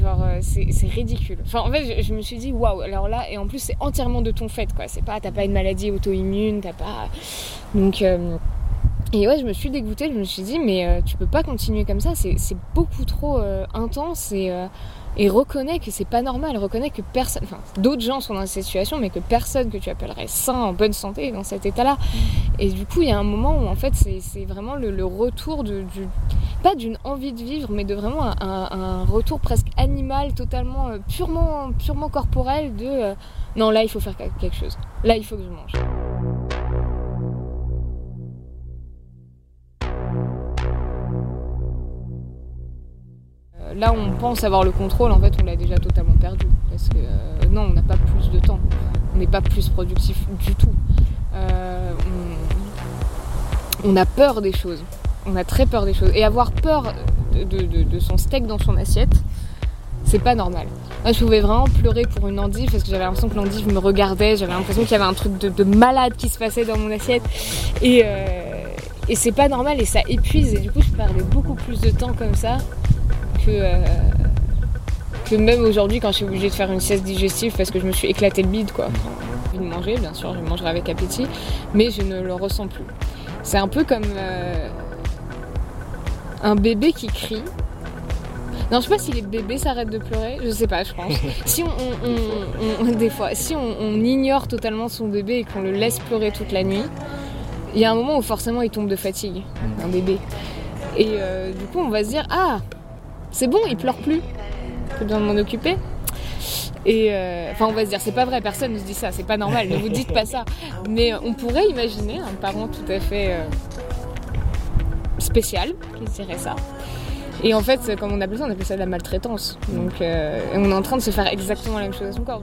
genre, euh, c'est ridicule. Enfin, en fait, je, me suis dit, waouh, alors là, et en plus, c'est entièrement de ton fait, quoi. C'est pas, t'as pas une maladie auto-immune, t'as pas. Donc. euh, et ouais, je me suis dégoûtée, je me suis dit, mais euh, tu peux pas continuer comme ça, c'est beaucoup trop intense et, et reconnais que c'est pas normal, reconnais que personne, enfin, d'autres gens sont dans cette situation, mais que personne que tu appellerais sain, en bonne santé, est dans cet état-là. Et du coup, il y a un moment où en fait, c'est vraiment le, le retour de, du, pas d'une envie de vivre, mais de vraiment un retour presque animal, totalement, euh, purement, purement corporel de euh, non, là, il faut faire quelque chose, là, il faut que je mange. Là, on pense avoir le contrôle, en fait, on l'a déjà totalement perdu. Parce que euh, non, on n'a pas plus de temps. On n'est pas plus productif du tout. Euh, on, a peur des choses. On a très peur des choses. Et avoir peur de, son steak dans son assiette, c'est pas normal. Moi, je pouvais vraiment pleurer pour une endive parce que j'avais l'impression que l'endive me regardait. J'avais l'impression qu'il y avait un truc de, de malade qui se passait dans mon assiette. Et, euh, et c'est pas normal et ça épuise. Et du coup, je perdais beaucoup plus de temps comme ça que, euh, que même aujourd'hui quand je suis obligée de faire une sieste digestive parce que je me suis éclaté le bide quoi. J'ai envie de manger, bien sûr, je mangerai avec appétit, mais je ne le ressens plus. C'est un peu comme euh, un bébé qui crie. Non, je sais pas si les bébés s'arrêtent de pleurer, je sais pas, je pense. si on, on- on- on- des fois, si on, on ignore totalement son bébé et qu'on le laisse pleurer toute la nuit, il y a un moment où forcément il tombe de fatigue, un bébé. Et euh, du coup, on va se dire ah, c'est bon, il pleure plus. J'ai besoin de m'en occuper. Et euh, enfin, on va se dire, c'est pas vrai, personne ne se dit ça, c'est pas normal, ne vous dites pas ça. Mais on pourrait imaginer un parent tout à fait euh, spécial qui dirait ça. Et en fait, comme on appelle ça, on appelle ça de la maltraitance. Donc, euh, on est en train de se faire exactement la même chose à son corps.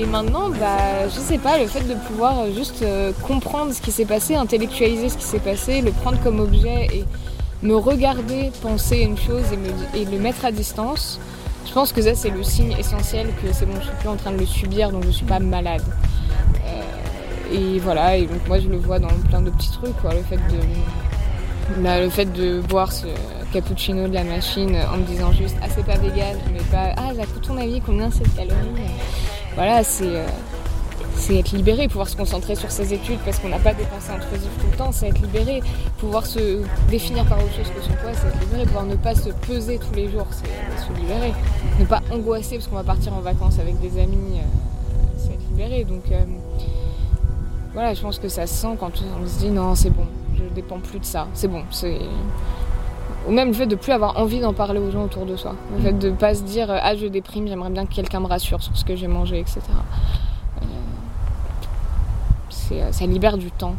Et maintenant, bah, je sais pas, le fait de pouvoir euh, juste euh, comprendre ce qui s'est passé, intellectualiser ce qui s'est passé, le prendre comme objet et me regarder penser une chose et, le mettre à distance, je pense que ça c'est le signe essentiel que c'est bon, je suis plus en train de le subir, donc je suis pas malade. Euh, et voilà, et donc moi je le vois dans plein de petits trucs, le fait de, bah, le fait de boire ce cappuccino de la machine en me disant juste ah c'est pas vegan, mais pas ah ça coûte ton avis combien c'est de calories. Voilà, c'est euh, c'est être libéré, pouvoir se concentrer sur ses études parce qu'on n'a pas des pensées intrusives tout le temps, c'est être libéré, pouvoir se définir par autre chose que son poids, c'est être libéré, pouvoir ne pas se peser tous les jours, c'est se libérer, ne pas angoisser parce qu'on va partir en vacances avec des amis, euh, c'est être libéré. Donc euh, voilà, je pense que ça se sent quand on se dit non, c'est bon, je dépends plus de ça, c'est bon, c'est ou même le fait de plus avoir envie d'en parler aux gens autour de soi. Le fait de pas se dire ah je déprime, j'aimerais bien que quelqu'un me rassure sur ce que j'ai mangé, etc. Euh, c'est, euh, ça libère du temps.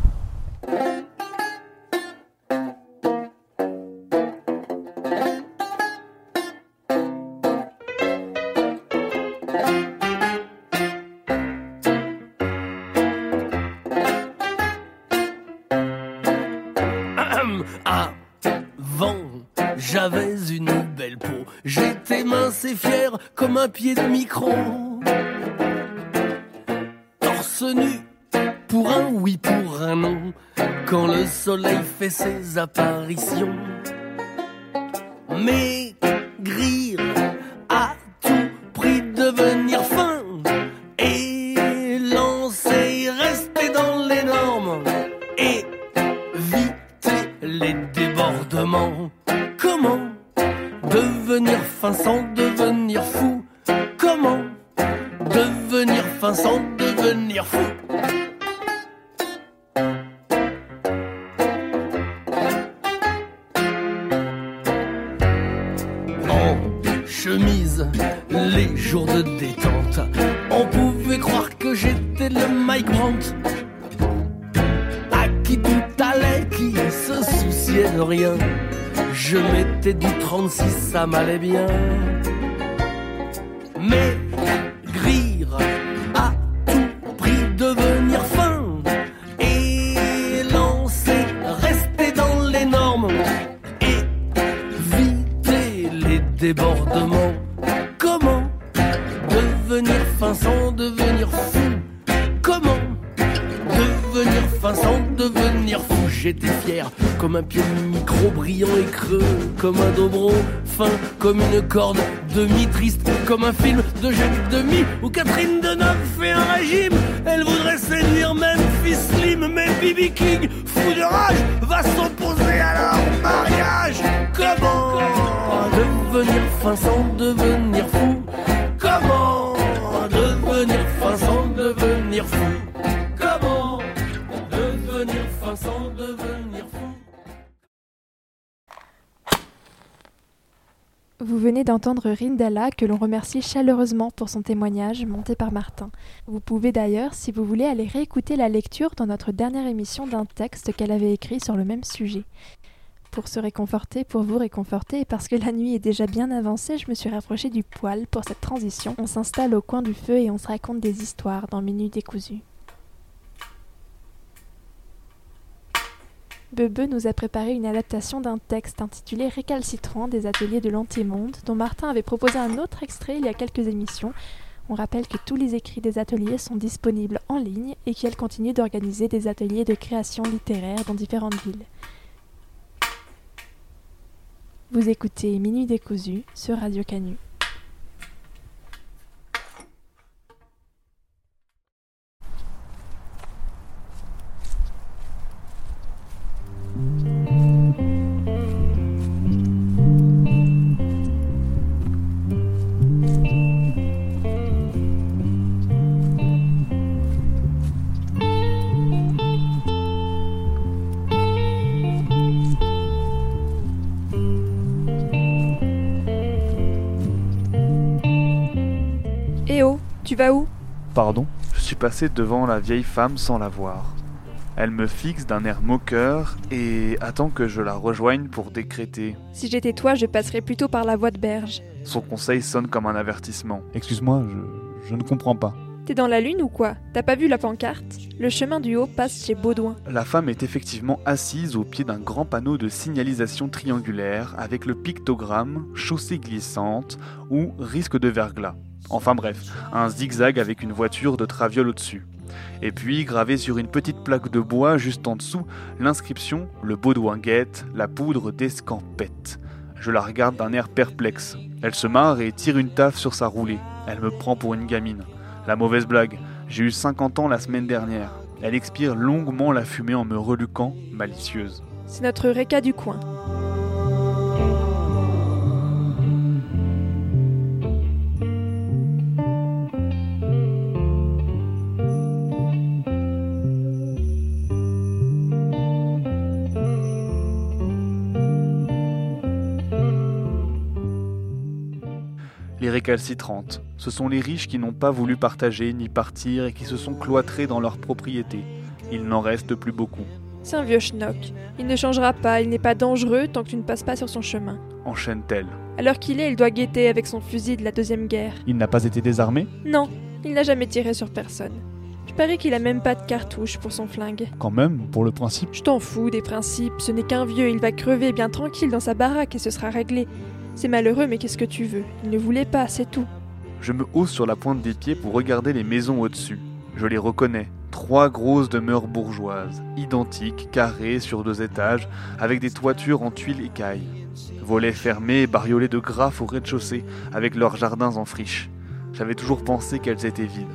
Torse nu, pour un oui, pour un non, quand le soleil fait ses apparitions. Maigrir j'étais le Mike Brandt. À qui tout allait, qui se souciait de rien. Je mettais du 36, ça m'allait bien. Mais Comme un dobro fin comme une corde demi triste Comme un film de Jacques Demy Où Catherine Deneuve fait un régime. Elle voudrait séduire Memphis Slim Mais Bibi King, fou de rage Va s'opposer à leur mariage. Comment devenir fin sans devenir fou? Comment devenir fin sans devenir fou? Vous venez d'entendre Rindala, que l'on remercie chaleureusement pour son témoignage monté par Martin. Vous pouvez d'ailleurs, si vous voulez, aller réécouter la lecture dans notre dernière émission d'un texte qu'elle avait écrit sur le même sujet. Pour se réconforter, pour vous réconforter, et parce que la nuit est déjà bien avancée, je me suis rapprochée du poêle pour cette transition. On s'installe au coin du feu et on se raconte des histoires dans Minutes décousues. Bebe nous a préparé une adaptation d'un texte intitulé Récalcitrant des ateliers de l'antimonde, dont Martin avait proposé un autre extrait il y a quelques émissions. On rappelle que tous les écrits des ateliers sont disponibles en ligne et qu'elle continue d'organiser des ateliers de création littéraire dans différentes villes. Vous écoutez Minuit décousu sur Radio Canu. Tu vas où? Pardon, je suis passé devant la vieille femme sans la voir. Elle me fixe d'un air moqueur et attend que je la rejoigne pour décréter. Si j'étais toi, je passerais plutôt par la voie de berge. Son conseil sonne comme un avertissement. Excuse-moi, je, je ne comprends pas. T'es dans la lune ou quoi? T'as pas vu la pancarte? Le chemin du haut passe chez Baudouin. La femme est effectivement assise au pied d'un grand panneau de signalisation triangulaire avec le pictogramme chaussée glissante ou risque de verglas. Enfin bref, un zigzag avec une voiture de traviole au-dessus. Et puis, gravé sur une petite plaque de bois juste en dessous, l'inscription Le Baudouin guette, la poudre d'escampette. Je la regarde d'un air perplexe. Elle se marre et tire une taffe sur sa roulée. Elle me prend pour une gamine. La mauvaise blague, j'ai eu 50 ans la semaine dernière. Elle expire longuement la fumée en me reluquant, malicieuse. C'est notre réca du coin. Récalcitrantes, ce sont les riches qui n'ont pas voulu partager ni partir et qui se sont cloîtrés dans leurs propriétés. Il n'en reste plus beaucoup. C'est un vieux schnock. Il ne changera pas, il n'est pas dangereux tant que tu ne passes pas sur son chemin. Enchaîne-t-elle. À l'heure qu'il est, il doit guetter avec son fusil de la Deuxième Guerre. Il n'a pas été désarmé? Non, il n'a jamais tiré sur personne. Je parie qu'il a même pas de cartouche pour son flingue. Quand même, pour le principe. Je t'en fous des principes, ce n'est qu'un vieux, il va crever bien tranquille dans sa baraque et ce sera réglé. C'est malheureux, mais qu'est-ce que tu veux? Il ne voulait pas, c'est tout. Je me hausse sur la pointe des pieds pour regarder les maisons au-dessus. Je les reconnais. Trois grosses demeures bourgeoises, identiques, carrées sur deux étages, avec des toitures en tuiles écailles. Volets fermés, bariolés de graphes au rez-de-chaussée, avec leurs jardins en friche. J'avais toujours pensé qu'elles étaient vides.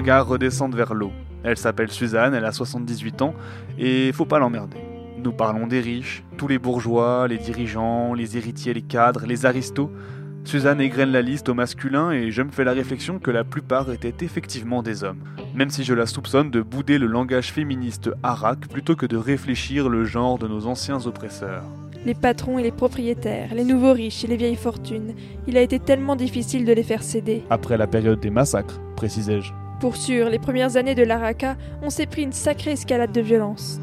Regards redescendent vers l'eau. Elle s'appelle Suzanne, elle a 78 ans, et faut pas l'emmerder. Nous parlons des riches, tous les bourgeois, les dirigeants, les héritiers, les cadres, les aristos. Suzanne égrène la liste au masculin et je me fais la réflexion que la plupart étaient effectivement des hommes, même si je la soupçonne de bouder le langage féministe arac plutôt que de réfléchir le genre de nos anciens oppresseurs. Les patrons et les propriétaires, les nouveaux riches et les vieilles fortunes, il a été tellement difficile de les faire céder. Après la période des massacres, précisai-je. Pour sûr, les premières années de l'Araka, on s'est pris une sacrée escalade de violence.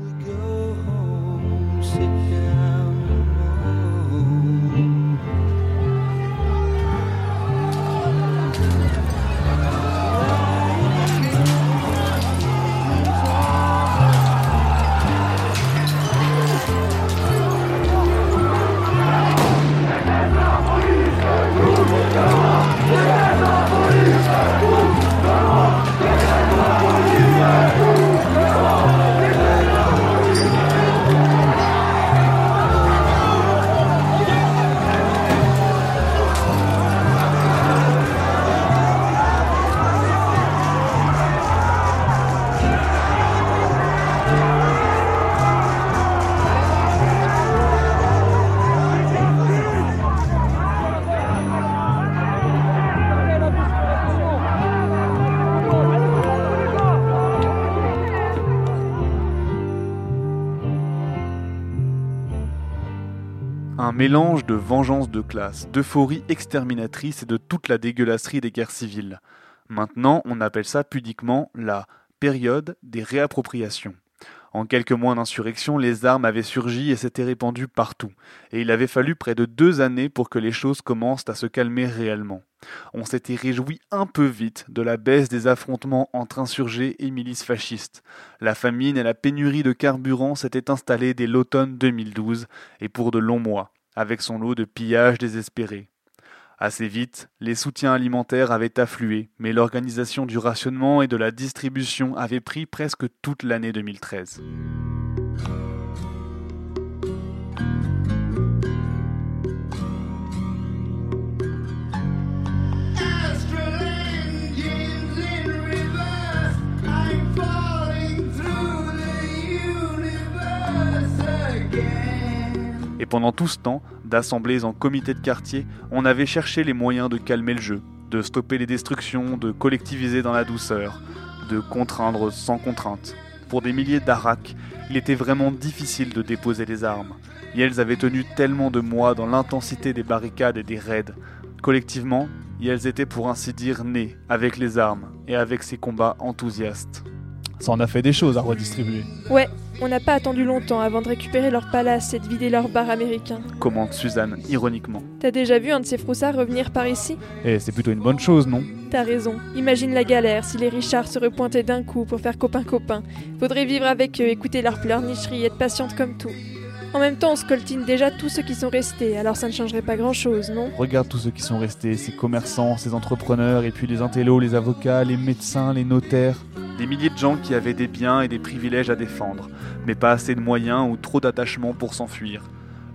Mélange de vengeance de classe, d'euphorie exterminatrice et de toute la dégueulasserie des guerres civiles. Maintenant, on appelle ça pudiquement la période des réappropriations. En quelques mois d'insurrection, les armes avaient surgi et s'étaient répandues partout, et il avait fallu près de deux années pour que les choses commencent à se calmer réellement. On s'était réjoui un peu vite de la baisse des affrontements entre insurgés et milices fascistes. La famine et la pénurie de carburant s'étaient installées dès l'automne 2012, et pour de longs mois, avec son lot de pillages désespérés. Assez vite, les soutiens alimentaires avaient afflué, mais l'organisation du rationnement et de la distribution avait pris presque toute l'année 2013. Et pendant tout ce temps, d'assemblées en comité de quartier, on avait cherché les moyens de calmer le jeu, de stopper les destructions, de collectiviser dans la douceur, de contraindre sans contrainte. Pour des milliers d'Arak, il était vraiment difficile de déposer les armes. Et elles avaient tenu tellement de mois dans l'intensité des barricades et des raids. Collectivement, et elles étaient pour ainsi dire nées avec les armes et avec ces combats enthousiastes. Ça en a fait des choses à redistribuer. Ouais, on n'a pas attendu longtemps avant de récupérer leur palace et de vider leur bar américain. Commente Suzanne, ironiquement. T'as déjà vu un de ces froussards revenir par ici? Eh, c'est plutôt une bonne chose, non? T'as raison. Imagine la galère si les Richards se repointaient d'un coup pour faire copain-copain. Faudrait vivre avec eux, écouter leurs pleurnicheries, être patiente comme tout. En même temps, on scoltine déjà tous ceux qui sont restés, alors ça ne changerait pas grand-chose, non? Regarde tous ceux qui sont restés, ces commerçants, ces entrepreneurs, et puis les intellos, les avocats, les médecins, les notaires. Des milliers de gens qui avaient des biens et des privilèges à défendre, mais pas assez de moyens ou trop d'attachement pour s'enfuir.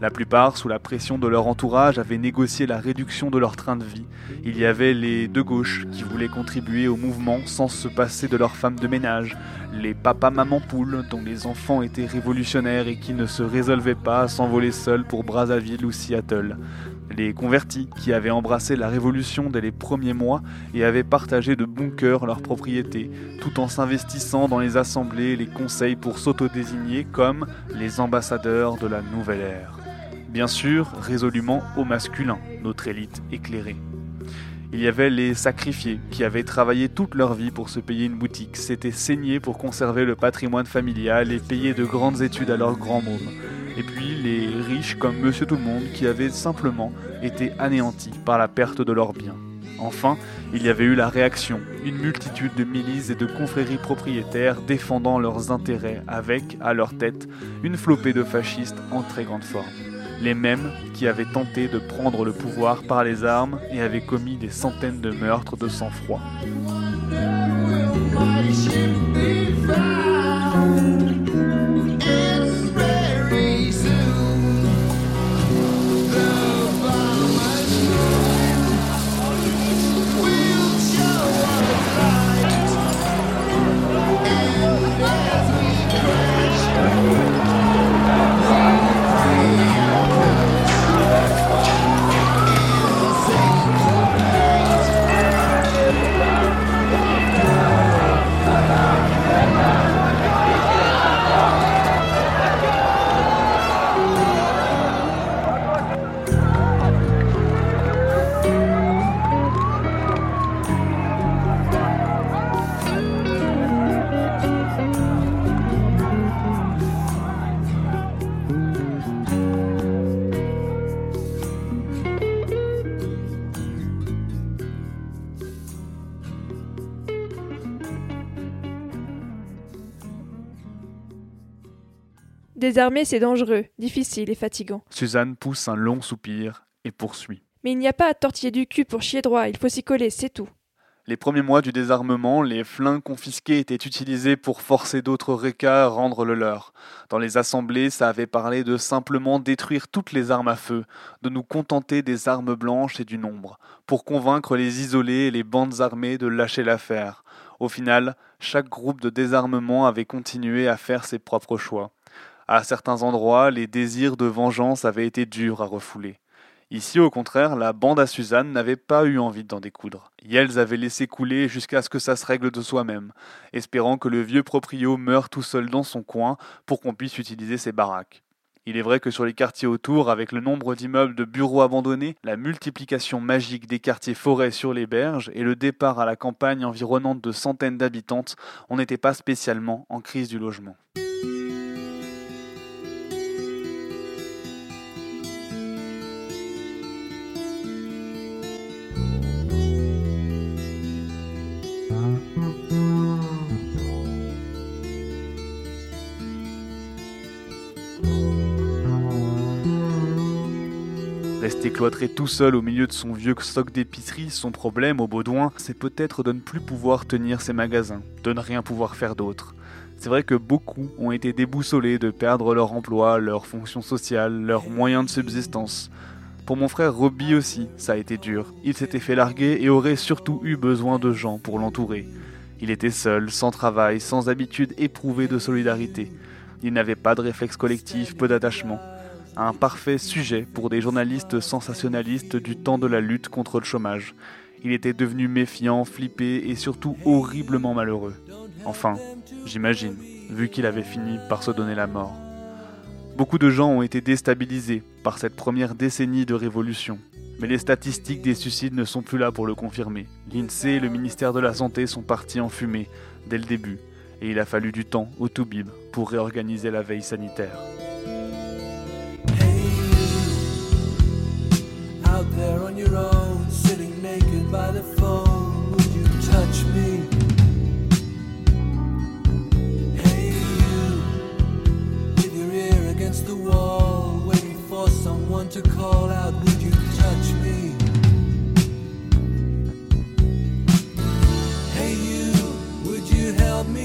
La plupart, sous la pression de leur entourage, avaient négocié la réduction de leur train de vie. Il y avait les de gauche qui voulaient contribuer au mouvement sans se passer de leurs femmes de ménage, les papas-mamans poules dont les enfants étaient révolutionnaires et qui ne se résolvaient pas à s'envoler seuls pour Brazzaville ou Seattle, les convertis qui avaient embrassé la révolution dès les premiers mois et avaient partagé de bon cœur leurs propriétés, tout en s'investissant dans les assemblées et les conseils pour s'autodésigner comme les ambassadeurs de la nouvelle ère. Bien sûr, résolument au masculin, notre élite éclairée. Il y avait les sacrifiés qui avaient travaillé toute leur vie pour se payer une boutique, s'étaient saignés pour conserver le patrimoine familial et payer de grandes études à leurs grands mômes. Et puis les riches comme Monsieur Tout Monde qui avaient simplement été anéantis par la perte de leurs biens. Enfin, il y avait eu la réaction, une multitude de milices et de confréries propriétaires défendant leurs intérêts avec, à leur tête, une flopée de fascistes en très grande forme les mêmes qui avaient tenté de prendre le pouvoir par les armes et avaient commis des centaines de meurtres de sang-froid. Désarmer, c'est dangereux, difficile et fatigant. Suzanne pousse un long soupir et poursuit. Mais il n'y a pas à tortiller du cul pour chier droit, il faut s'y coller, c'est tout. Les premiers mois du désarmement, les flingues confisqués étaient utilisés pour forcer d'autres récas à rendre le leur. Dans les assemblées, ça avait parlé de simplement détruire toutes les armes à feu, de nous contenter des armes blanches et du nombre, pour convaincre les isolés et les bandes armées de lâcher l'affaire. Au final, chaque groupe de désarmement avait continué à faire ses propres choix. À certains endroits, les désirs de vengeance avaient été durs à refouler. Ici, au contraire, la bande à Suzanne n'avait pas eu envie d'en découdre. Yells avait laissé couler jusqu'à ce que ça se règle de soi-même, espérant que le vieux proprio meure tout seul dans son coin pour qu'on puisse utiliser ses baraques. Il est vrai que sur les quartiers autour, avec le nombre d'immeubles de bureaux abandonnés, la multiplication magique des quartiers forêts sur les berges et le départ à la campagne environnante de centaines d'habitantes, on n'était pas spécialement en crise du logement. Rester cloîtré tout seul au milieu de son vieux stock d'épicerie, son problème au Baudouin, c'est peut-être de ne plus pouvoir tenir ses magasins, de ne rien pouvoir faire d'autre. C'est vrai que beaucoup ont été déboussolés de perdre leur emploi, leur fonction sociale, leurs moyens de subsistance. Pour mon frère Robbie aussi, ça a été dur. Il s'était fait larguer et aurait surtout eu besoin de gens pour l'entourer. Il était seul, sans travail, sans habitude éprouvée de solidarité. Il n'avait pas de réflexe collectif, peu d'attachement un parfait sujet pour des journalistes sensationnalistes du temps de la lutte contre le chômage. Il était devenu méfiant, flippé et surtout horriblement malheureux. Enfin, j'imagine, vu qu'il avait fini par se donner la mort. Beaucoup de gens ont été déstabilisés par cette première décennie de révolution. Mais les statistiques des suicides ne sont plus là pour le confirmer. L'INSEE et le ministère de la Santé sont partis en fumée dès le début, et il a fallu du temps au Toubib pour réorganiser la veille sanitaire. There?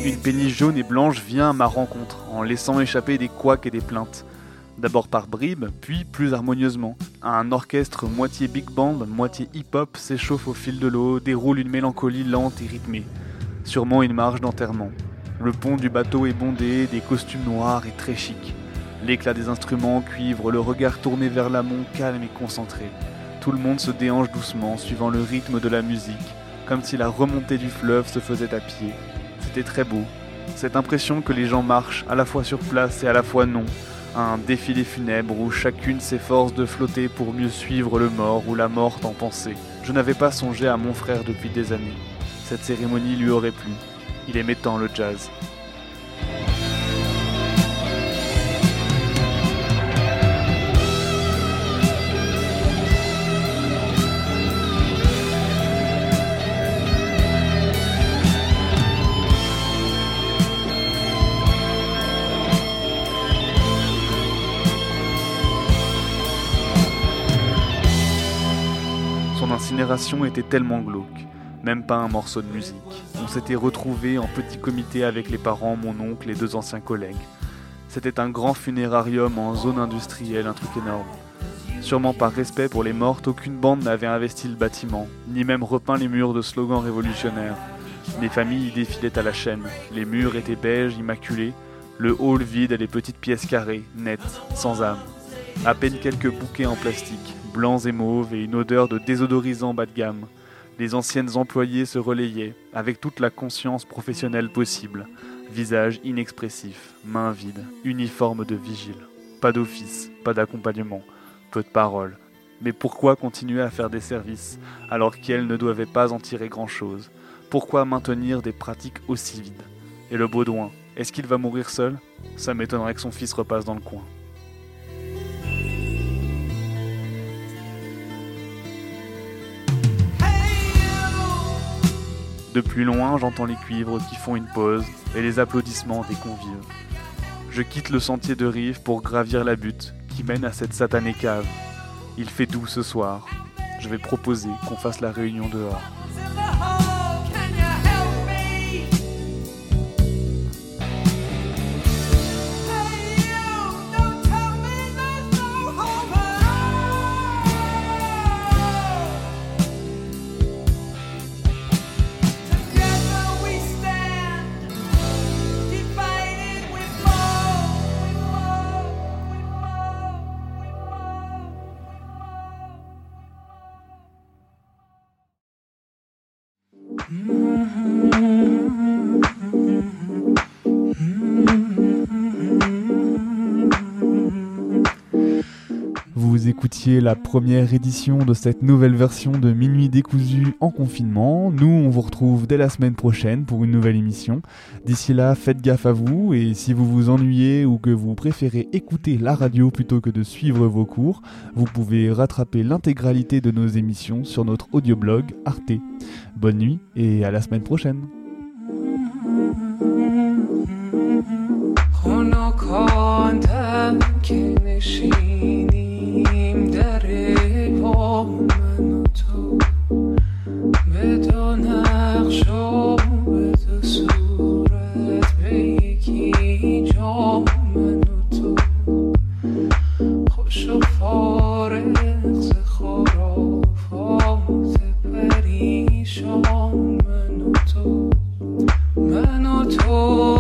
Une péniche jaune et blanche vient à ma rencontre en laissant échapper des couacs et des plaintes. D'abord par bribes, puis plus harmonieusement. Un orchestre moitié big band, moitié hip-hop s'échauffe au fil de l'eau, déroule une mélancolie lente et rythmée. Sûrement une marche d'enterrement. Le pont du bateau est bondé, des costumes noirs et très chics. L'éclat des instruments cuivre, le regard tourné vers l'amont, calme et concentré. Tout le monde se déhanche doucement, suivant le rythme de la musique, comme si la remontée du fleuve se faisait à pied. C'était très beau. Cette impression que les gens marchent à la fois sur place et à la fois non, un défilé funèbre où chacune s'efforce de flotter pour mieux suivre le mort ou la morte en pensée. Je n'avais pas songé à mon frère depuis des années. Cette cérémonie lui aurait plu. Il aimait tant le jazz. Était tellement glauque, même pas un morceau de musique. On s'était retrouvés en petit comité avec les parents, mon oncle et deux anciens collègues. C'était un grand funérarium en zone industrielle, un truc énorme. Sûrement par respect pour les mortes, aucune bande n'avait investi le bâtiment, ni même repeint les murs de slogans révolutionnaires. Les familles y défilaient à la chaîne, les murs étaient beiges, immaculés, le hall vide et les petites pièces carrées, nettes, sans âme. À peine quelques bouquets en plastique, blancs et mauves, et une odeur de désodorisant bas de gamme. Les anciennes employées se relayaient, avec toute la conscience professionnelle possible. Visage inexpressif, mains vides, uniforme de vigile. Pas d'office, pas d'accompagnement, peu de paroles. Mais pourquoi continuer à faire des services, alors qu'elles ne doivent pas en tirer grand-chose? Pourquoi maintenir des pratiques aussi vides? Et le Baudouin, est-ce qu'il va mourir seul? Ça m'étonnerait que son fils repasse dans le coin. De plus loin, j'entends les cuivres qui font une pause et les applaudissements des convives. Je quitte le sentier de rive pour gravir la butte qui mène à cette satanée cave. Il fait doux ce soir. Je vais proposer qu'on fasse la réunion dehors. écoutiez la première édition de cette nouvelle version de Minuit décousu en confinement. Nous, on vous retrouve dès la semaine prochaine pour une nouvelle émission. D'ici là, faites gaffe à vous et si vous vous ennuyez ou que vous préférez écouter la radio plutôt que de suivre vos cours, vous pouvez rattraper l'intégralité de nos émissions sur notre audioblog Arte. Bonne nuit et à la semaine prochaine. خنک آن دم که نشینی بزنیم در پا من و تو به دو نقش و به دو صورت به یکی جا من و تو. خوش و فارغ ز خرافات پریشان من و تو. من و تو